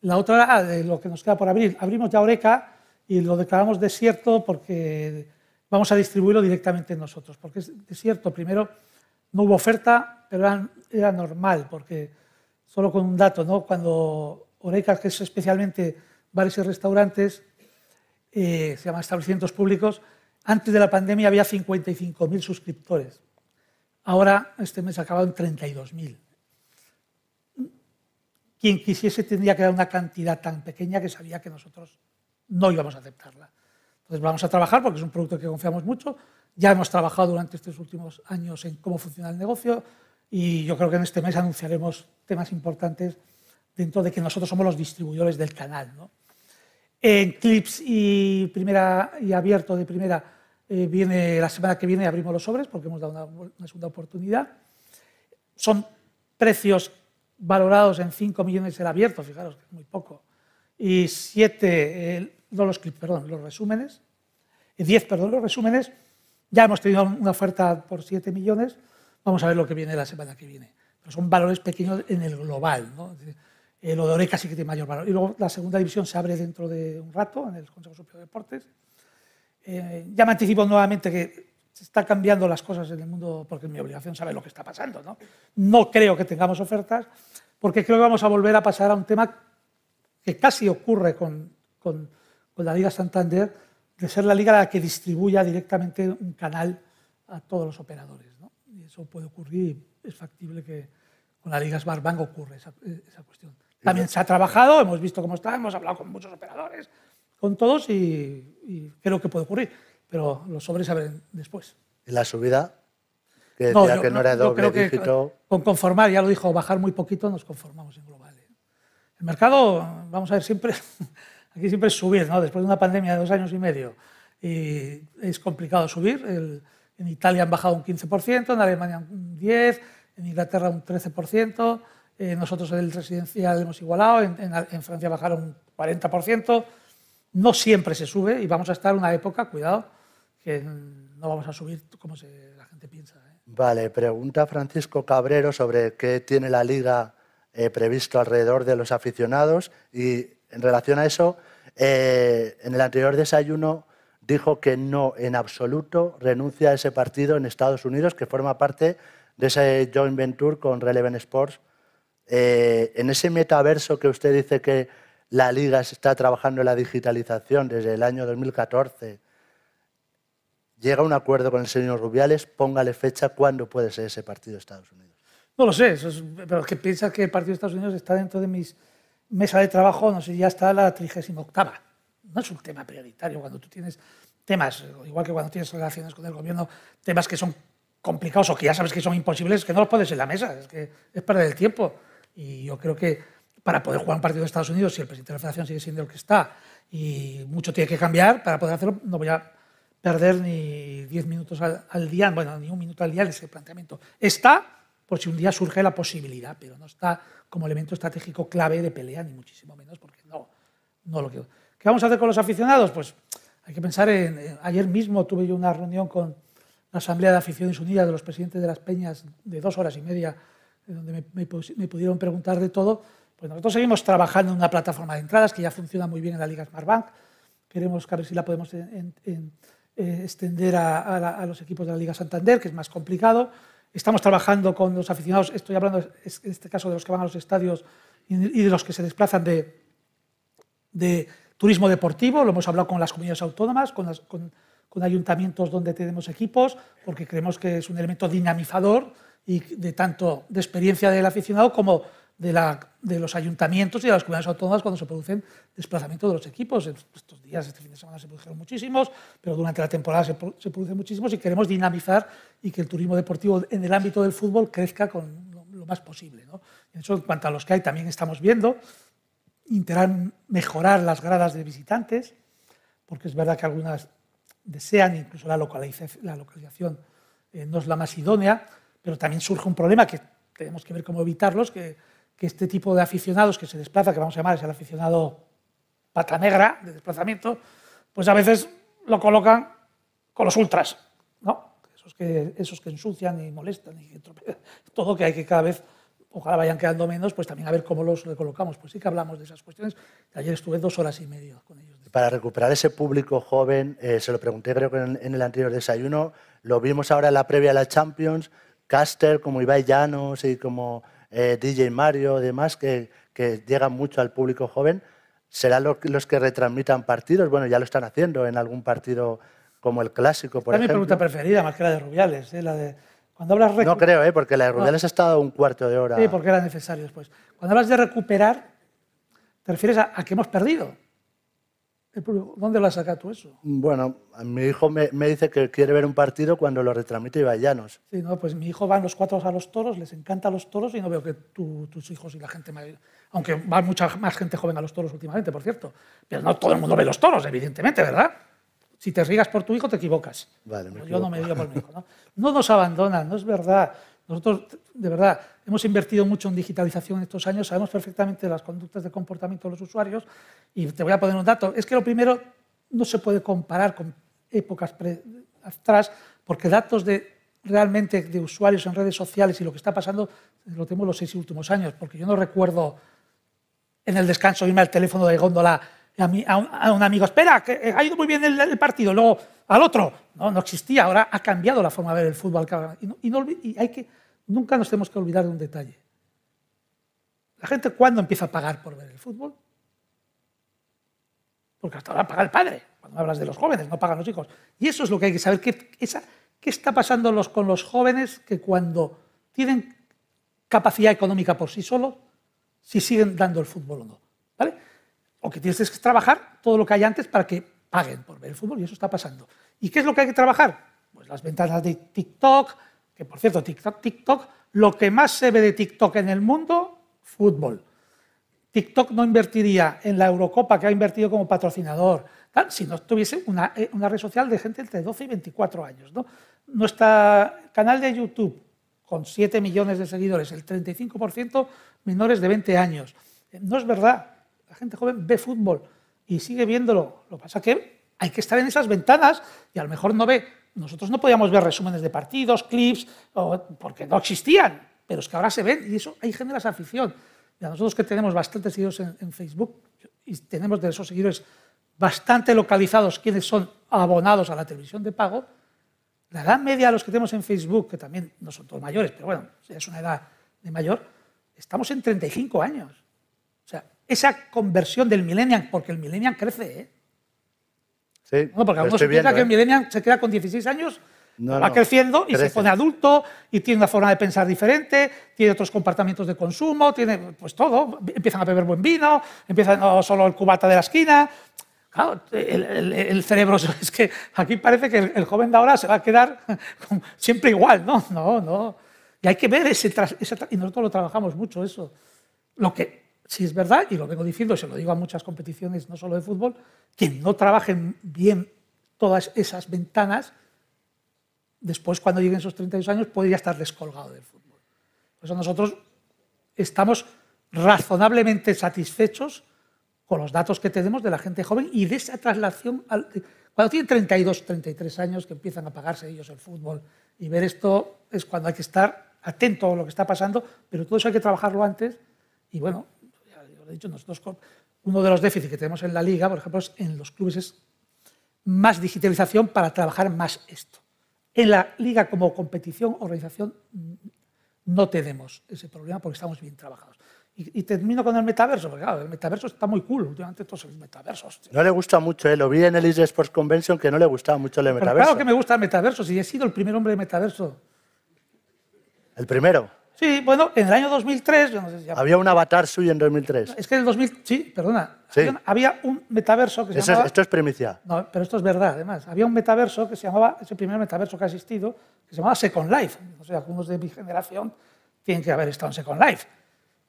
La otra, de lo que nos queda por abrir, abrimos ya Oreca y lo declaramos desierto porque vamos a distribuirlo directamente nosotros, porque es, cierto, primero no hubo oferta, pero era, normal, porque solo con un dato, ¿no? cuando Oreca, que es especialmente bares y restaurantes, eh, se llama establecimientos públicos, antes de la pandemia había 55.000 suscriptores. Ahora, este mes en 32.000. Quien quisiese tendría que dar una cantidad tan pequeña que sabía que nosotros no íbamos a aceptarla. Entonces vamos a trabajar porque es un producto que confiamos mucho. Ya hemos trabajado durante estos últimos años en cómo funciona el negocio y yo creo que en este mes anunciaremos temas importantes dentro de que nosotros somos los distribuidores del canal. En clips y, primera, y abierto de primera eh, viene la semana que viene abrimos los sobres porque hemos dado una, segunda oportunidad. Son precios valorados en 5 millones el abierto, fijaros que es muy poco, y 7, no los clips, perdón, los resúmenes, 10, perdón, los resúmenes. Ya hemos tenido una oferta por 7 millones, vamos a ver lo que viene la semana que viene. Pero son valores pequeños en el global. ¿no? Eh, lo de Oreca sí que tiene mayor valor. Y luego la segunda división se abre dentro de un rato en el Consejo Superior de Deportes. Eh, ya me anticipo nuevamente que se están cambiando las cosas en el mundo porque es mi obligación saber lo que está pasando. ¿no? no creo que tengamos ofertas porque creo que vamos a volver a pasar a un tema que casi ocurre con, con, con la Liga Santander, de ser la liga la que distribuya directamente un canal a todos los operadores. ¿no? Y eso puede ocurrir, es factible que con la Liga Smartbank ocurra esa, esa cuestión. También se ha trabajado, hemos visto cómo está, hemos hablado con muchos operadores, con todos y, creo que puede ocurrir, pero los sobres se abren después. ¿Y la subida? Que decía que no era doble dígito. Con conformar, ya lo dijo, bajar muy poquito, nos conformamos en global. ¿eh? El mercado, vamos a ver, siempre, aquí siempre es subir, ¿no? Después de una pandemia de dos años y medio, y es complicado subir. en Italia han bajado un 15%, en Alemania un 10%, en Inglaterra un 13%. Eh, nosotros en el residencial hemos igualado, en, Francia bajaron un 40%. No siempre se sube y vamos a estar una época, cuidado, que no vamos a subir como la gente piensa. ¿eh? Vale, pregunta Francisco Cabrero sobre qué tiene la liga eh, previsto alrededor de los aficionados y en relación a eso, en el anterior desayuno dijo que no en absoluto renuncia a ese partido en Estados Unidos que forma parte de ese joint venture con Relevant Sports eh, en ese metaverso que usted dice que la liga está trabajando en la digitalización desde el año 2014, llega un acuerdo con el señor Rubiales, póngale fecha cuándo puede ser ese partido de Estados Unidos. No lo sé, pero es que piensa que el partido de Estados Unidos está dentro de mis mesa de trabajo, no sé, ya está la 38 No es un tema prioritario cuando tú tienes temas, igual que cuando tienes relaciones con el gobierno, temas que son complicados o que ya sabes que son imposibles, que no los pones en la mesa, es que es perder el tiempo. Y yo creo que para poder jugar un partido de Estados Unidos, si el presidente de la Federación sigue siendo el que está y mucho tiene que cambiar para poder hacerlo, no voy a perder ni 10 minutos al, día, bueno, ni un minuto al día en ese planteamiento. Está por si un día surge la posibilidad, pero no está como elemento estratégico clave de pelea, ni muchísimo menos, porque no, no lo quiero. ¿Qué vamos a hacer con los aficionados? Pues hay que pensar en... Ayer mismo tuve yo una reunión con la Asamblea de Aficiones Unidas de los presidentes de las peñas de dos horas y media donde me, pudieron preguntar de todo. Pues nosotros seguimos trabajando en una plataforma de entradas que ya funciona muy bien en la Liga Smartbank. Queremos ver si la podemos eh, extender a, los equipos de la Liga Santander, que es más complicado. Estamos trabajando con los aficionados, estoy hablando en este caso de los que van a los estadios y de los que se desplazan de, turismo deportivo, lo hemos hablado con las comunidades autónomas, con, con ayuntamientos donde tenemos equipos, porque creemos que es un elemento dinamizador y de tanto de experiencia del aficionado como de, la, de, los ayuntamientos y de las comunidades autónomas cuando se producen desplazamientos de los equipos. Estos días, este fin de semana se produjeron muchísimos, pero durante la temporada se, se producen muchísimos y queremos dinamizar y que el turismo deportivo en el ámbito del fútbol crezca con lo, más posible. ¿no? Eso en cuanto a los que hay también estamos viendo, intentar mejorar las gradas de visitantes, porque es verdad que algunas desean, incluso la localización, la localización eh, no es la más idónea, pero también surge un problema que tenemos que ver cómo evitarlos, que, que este tipo de aficionados que se desplaza, que vamos a llamar es el aficionado pata negra de desplazamiento, pues a veces lo colocan con los ultras, ¿no? esos, que, esos que ensucian y molestan y todo que hay que cada vez, ojalá vayan quedando menos, pues también a ver cómo los recolocamos. Pues sí que hablamos de esas cuestiones. Ayer estuve dos horas y media con ellos. Para recuperar ese público joven, eh, se lo pregunté creo que en, en el anterior desayuno, lo vimos ahora en la previa de la Champions, caster como Ibai Llanos y como eh, DJ Mario demás, que, que, llegan mucho al público joven, ¿serán los que retransmitan partidos? Bueno, ya lo están haciendo en algún partido como el clásico, por es ejemplo. mi pregunta preferida, más que la de Rubiales. ¿eh? La de, cuando hablas no creo, ¿eh? porque la de Rubiales ha estado un cuarto de hora. Sí, porque era necesario después. Cuando hablas de recuperar, te refieres a, a que hemos perdido. ¿Dónde lo has sacado tú eso? Bueno, a mi hijo me, me, dice que quiere ver un partido cuando lo retransmite Ibayanos. Sí, no, pues mi hijo van los cuatro a los toros, les encantan los toros y no veo que tus hijos y la gente mayor, aunque va mucha más gente joven a los toros últimamente, por cierto, pero no todo el mundo ve los toros, evidentemente, ¿verdad? Si te riegas por tu hijo, te equivocas. Vale, me Yo no me río por mi hijo. ¿no? no nos abandonan, no es verdad. Nosotros, de verdad, hemos invertido mucho en digitalización en estos años, sabemos perfectamente las conductas de comportamiento de los usuarios y te voy a poner un dato. Es que lo primero no se puede comparar con épocas atrás porque datos de realmente de usuarios en redes sociales y lo que está pasando lo tenemos los seis últimos años, porque yo no recuerdo en el descanso irme al teléfono de góndola a, un, amigo, espera, que ha ido muy bien el, el, partido, luego al otro. No, no existía, ahora ha cambiado la forma de ver el fútbol. Y, y, hay que, nunca nos tenemos que olvidar de un detalle. La gente, ¿cuándo empieza a pagar por ver el fútbol? Porque hasta ahora paga el padre. Cuando hablas de los jóvenes, no pagan los hijos. Y eso es lo que hay que saber. ¿Qué, está pasando con los jóvenes que cuando tienen capacidad económica por sí solos, si siguen dando el fútbol o no? ¿Vale? O que tienes que trabajar todo lo que hay antes para que paguen por ver el fútbol y eso está pasando. ¿Y qué es lo que hay que trabajar? Pues las ventanas de TikTok, que por cierto, TikTok, TikTok, lo que más se ve de TikTok en el mundo, fútbol. TikTok no invertiría en la Eurocopa que ha invertido como patrocinador, si no tuviese una, una, red social de gente entre 12 y 24 años. ¿no? Nuestro canal de YouTube, con 7 millones de seguidores, el 35% menores de 20 años. No es verdad, la gente joven ve fútbol y sigue viéndolo. Lo que pasa es que hay que estar en esas ventanas y a lo mejor no ve. Nosotros no podíamos ver resúmenes de partidos, clips, porque no existían, pero es que ahora se ven y eso ahí genera esa afición. Y a nosotros que tenemos bastantes seguidores en, en Facebook y tenemos de esos seguidores bastante localizados quienes son abonados a la televisión de pago, la edad media de los que tenemos en Facebook, que también no son todos mayores, pero bueno, es una edad de mayor, estamos en 35 años. Esa conversión del millennial, porque el millennial crece, ¿eh? Sí, no, porque algunos piensan que el millennial se queda con 16 años, no, va no, creciendo y crece. se pone adulto y tiene una forma de pensar diferente, tiene otros comportamientos de consumo, tiene pues todo, empiezan a beber buen vino, empiezan no solo el cubata de la esquina. Claro, el, el, el, cerebro es que aquí parece que el, el, joven de ahora se va a quedar siempre igual, no, no, no. Y hay que ver ese, ese y nosotros lo trabajamos mucho eso. Lo que si es verdad, y lo vengo diciendo, se lo digo a muchas competiciones, no solo de fútbol, que no trabajen bien todas esas ventanas, después cuando lleguen esos 32 años podría estar descolgado del fútbol. Por eso nosotros estamos razonablemente satisfechos con los datos que tenemos de la gente joven y de esa traslación, al, cuando tienen 32, 33 años, que empiezan a pagarse ellos el fútbol, y ver esto es cuando hay que estar atento a lo que está pasando, pero todo eso hay que trabajarlo antes, y bueno, he dicho, nosotros uno de los déficits que tenemos en la liga, por ejemplo, en los clubes es más digitalización para trabajar más esto. En la liga como competición, organización, no tenemos ese problema porque estamos bien trabajados. Y, y, termino con el metaverso, porque claro, el metaverso está muy cool, últimamente todos los metaversos. No le gusta mucho, ¿eh? lo vi en el Easy Sports Convention que no le gustaba mucho el metaverso. Pero claro que me gusta el metaverso, si he sido el primer hombre de metaverso. ¿El primero? Sí, bueno, en el año 2003... Yo no sé si ya... Había un avatar suyo en 2003. Es que en el 2000... Sí, perdona. Sí. Había, había, un metaverso que se Eso llamaba... es, esto es primicia. No, pero esto es verdad, además. Había un metaverso que se llamaba, ese primer metaverso que ha existido, que se llamaba Second Life. O sea, algunos de mi generación tienen que haber estado en Second Life.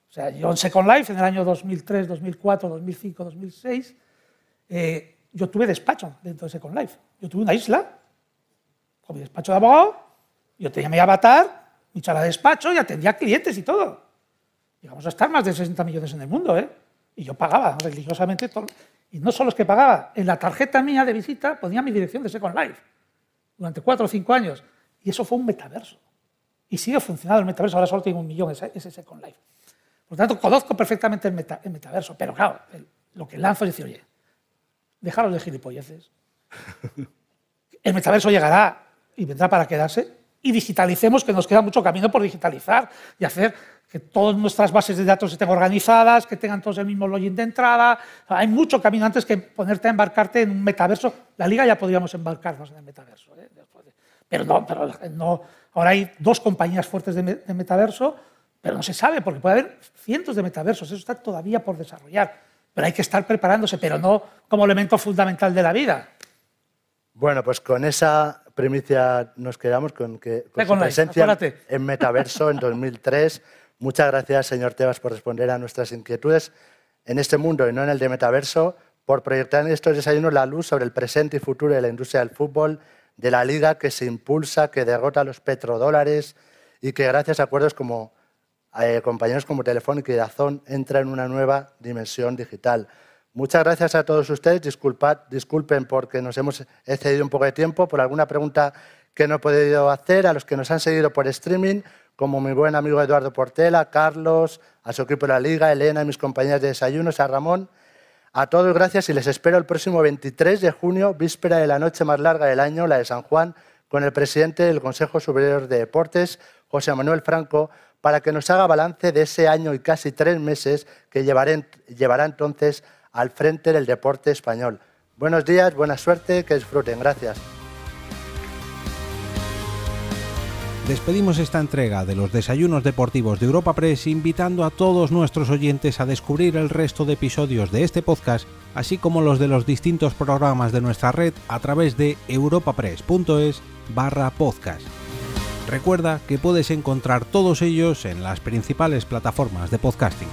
O sea, yo en Second Life, en el año 2003, 2004, 2005, 2006, eh, yo tuve despacho dentro de Second Life. Yo tuve una isla con mi despacho de abogado, yo tenía mi avatar, mi sala de despacho y atendía clientes y todo. Llegamos a estar más de 60 millones en el mundo, ¿eh? Y yo pagaba religiosamente todo. Y no solo es que pagaba, en la tarjeta mía de visita ponía mi dirección de Second Life durante cuatro o cinco años. Y eso fue un metaverso. Y sigue funcionando el metaverso, ahora solo tengo un millón ese, ese Second Life. Por lo tanto, conozco perfectamente el, meta, el metaverso, pero claro, el, lo que lanzo es decir, oye, dejaros de gilipolleces. El metaverso llegará y vendrá para quedarse y digitalicemos, que nos queda mucho camino por digitalizar y hacer que todas nuestras bases de datos estén organizadas, que tengan todos el mismo login de entrada. Hay mucho camino antes que ponerte a embarcarte en un metaverso. La liga ya podríamos embarcarnos en el metaverso. ¿eh? Pero, no, pero no, ahora hay dos compañías fuertes de, de metaverso, pero no se sabe, porque puede haber cientos de metaversos. Eso está todavía por desarrollar. pero hay que estar preparándose, pero no como elemento fundamental de la vida. Bueno, pues con esa primicia nos quedamos con que con su presencia en Metaverso en 2003. Muchas gracias, señor Tebas, por responder a nuestras inquietudes en este mundo y no en el de Metaverso, por proyectar en estos desayunos la luz sobre el presente y futuro de la industria del fútbol, de la liga que se impulsa, que derrota a los petrodólares y que gracias a acuerdos como eh, compañeros como Telefónica y Dazón entra en una nueva dimensión digital. Muchas gracias a todos ustedes. Disculpen porque nos hemos excedido un poco de tiempo por alguna pregunta que no he podido hacer. A los que nos han seguido por streaming, como mi buen amigo Eduardo Portela, Carlos, a su equipo de la Liga, Elena y mis compañeras de desayunos, a Ramón. A todos gracias y les espero el próximo 23 de junio, víspera de la noche más larga del año, la de San Juan, con el presidente del Consejo Superior de Deportes, José Manuel Franco, para que nos haga balance de ese año y casi tres meses que llevará entonces al frente del deporte español. Buenos días, buena suerte, que disfruten. Gracias. Despedimos esta entrega de los desayunos deportivos de Europa Press invitando a todos nuestros oyentes a descubrir el resto de episodios de este podcast, así como los de los distintos programas de nuestra red a través de europapress.es barra podcast. Recuerda que puedes encontrar todos ellos en las principales plataformas de podcasting.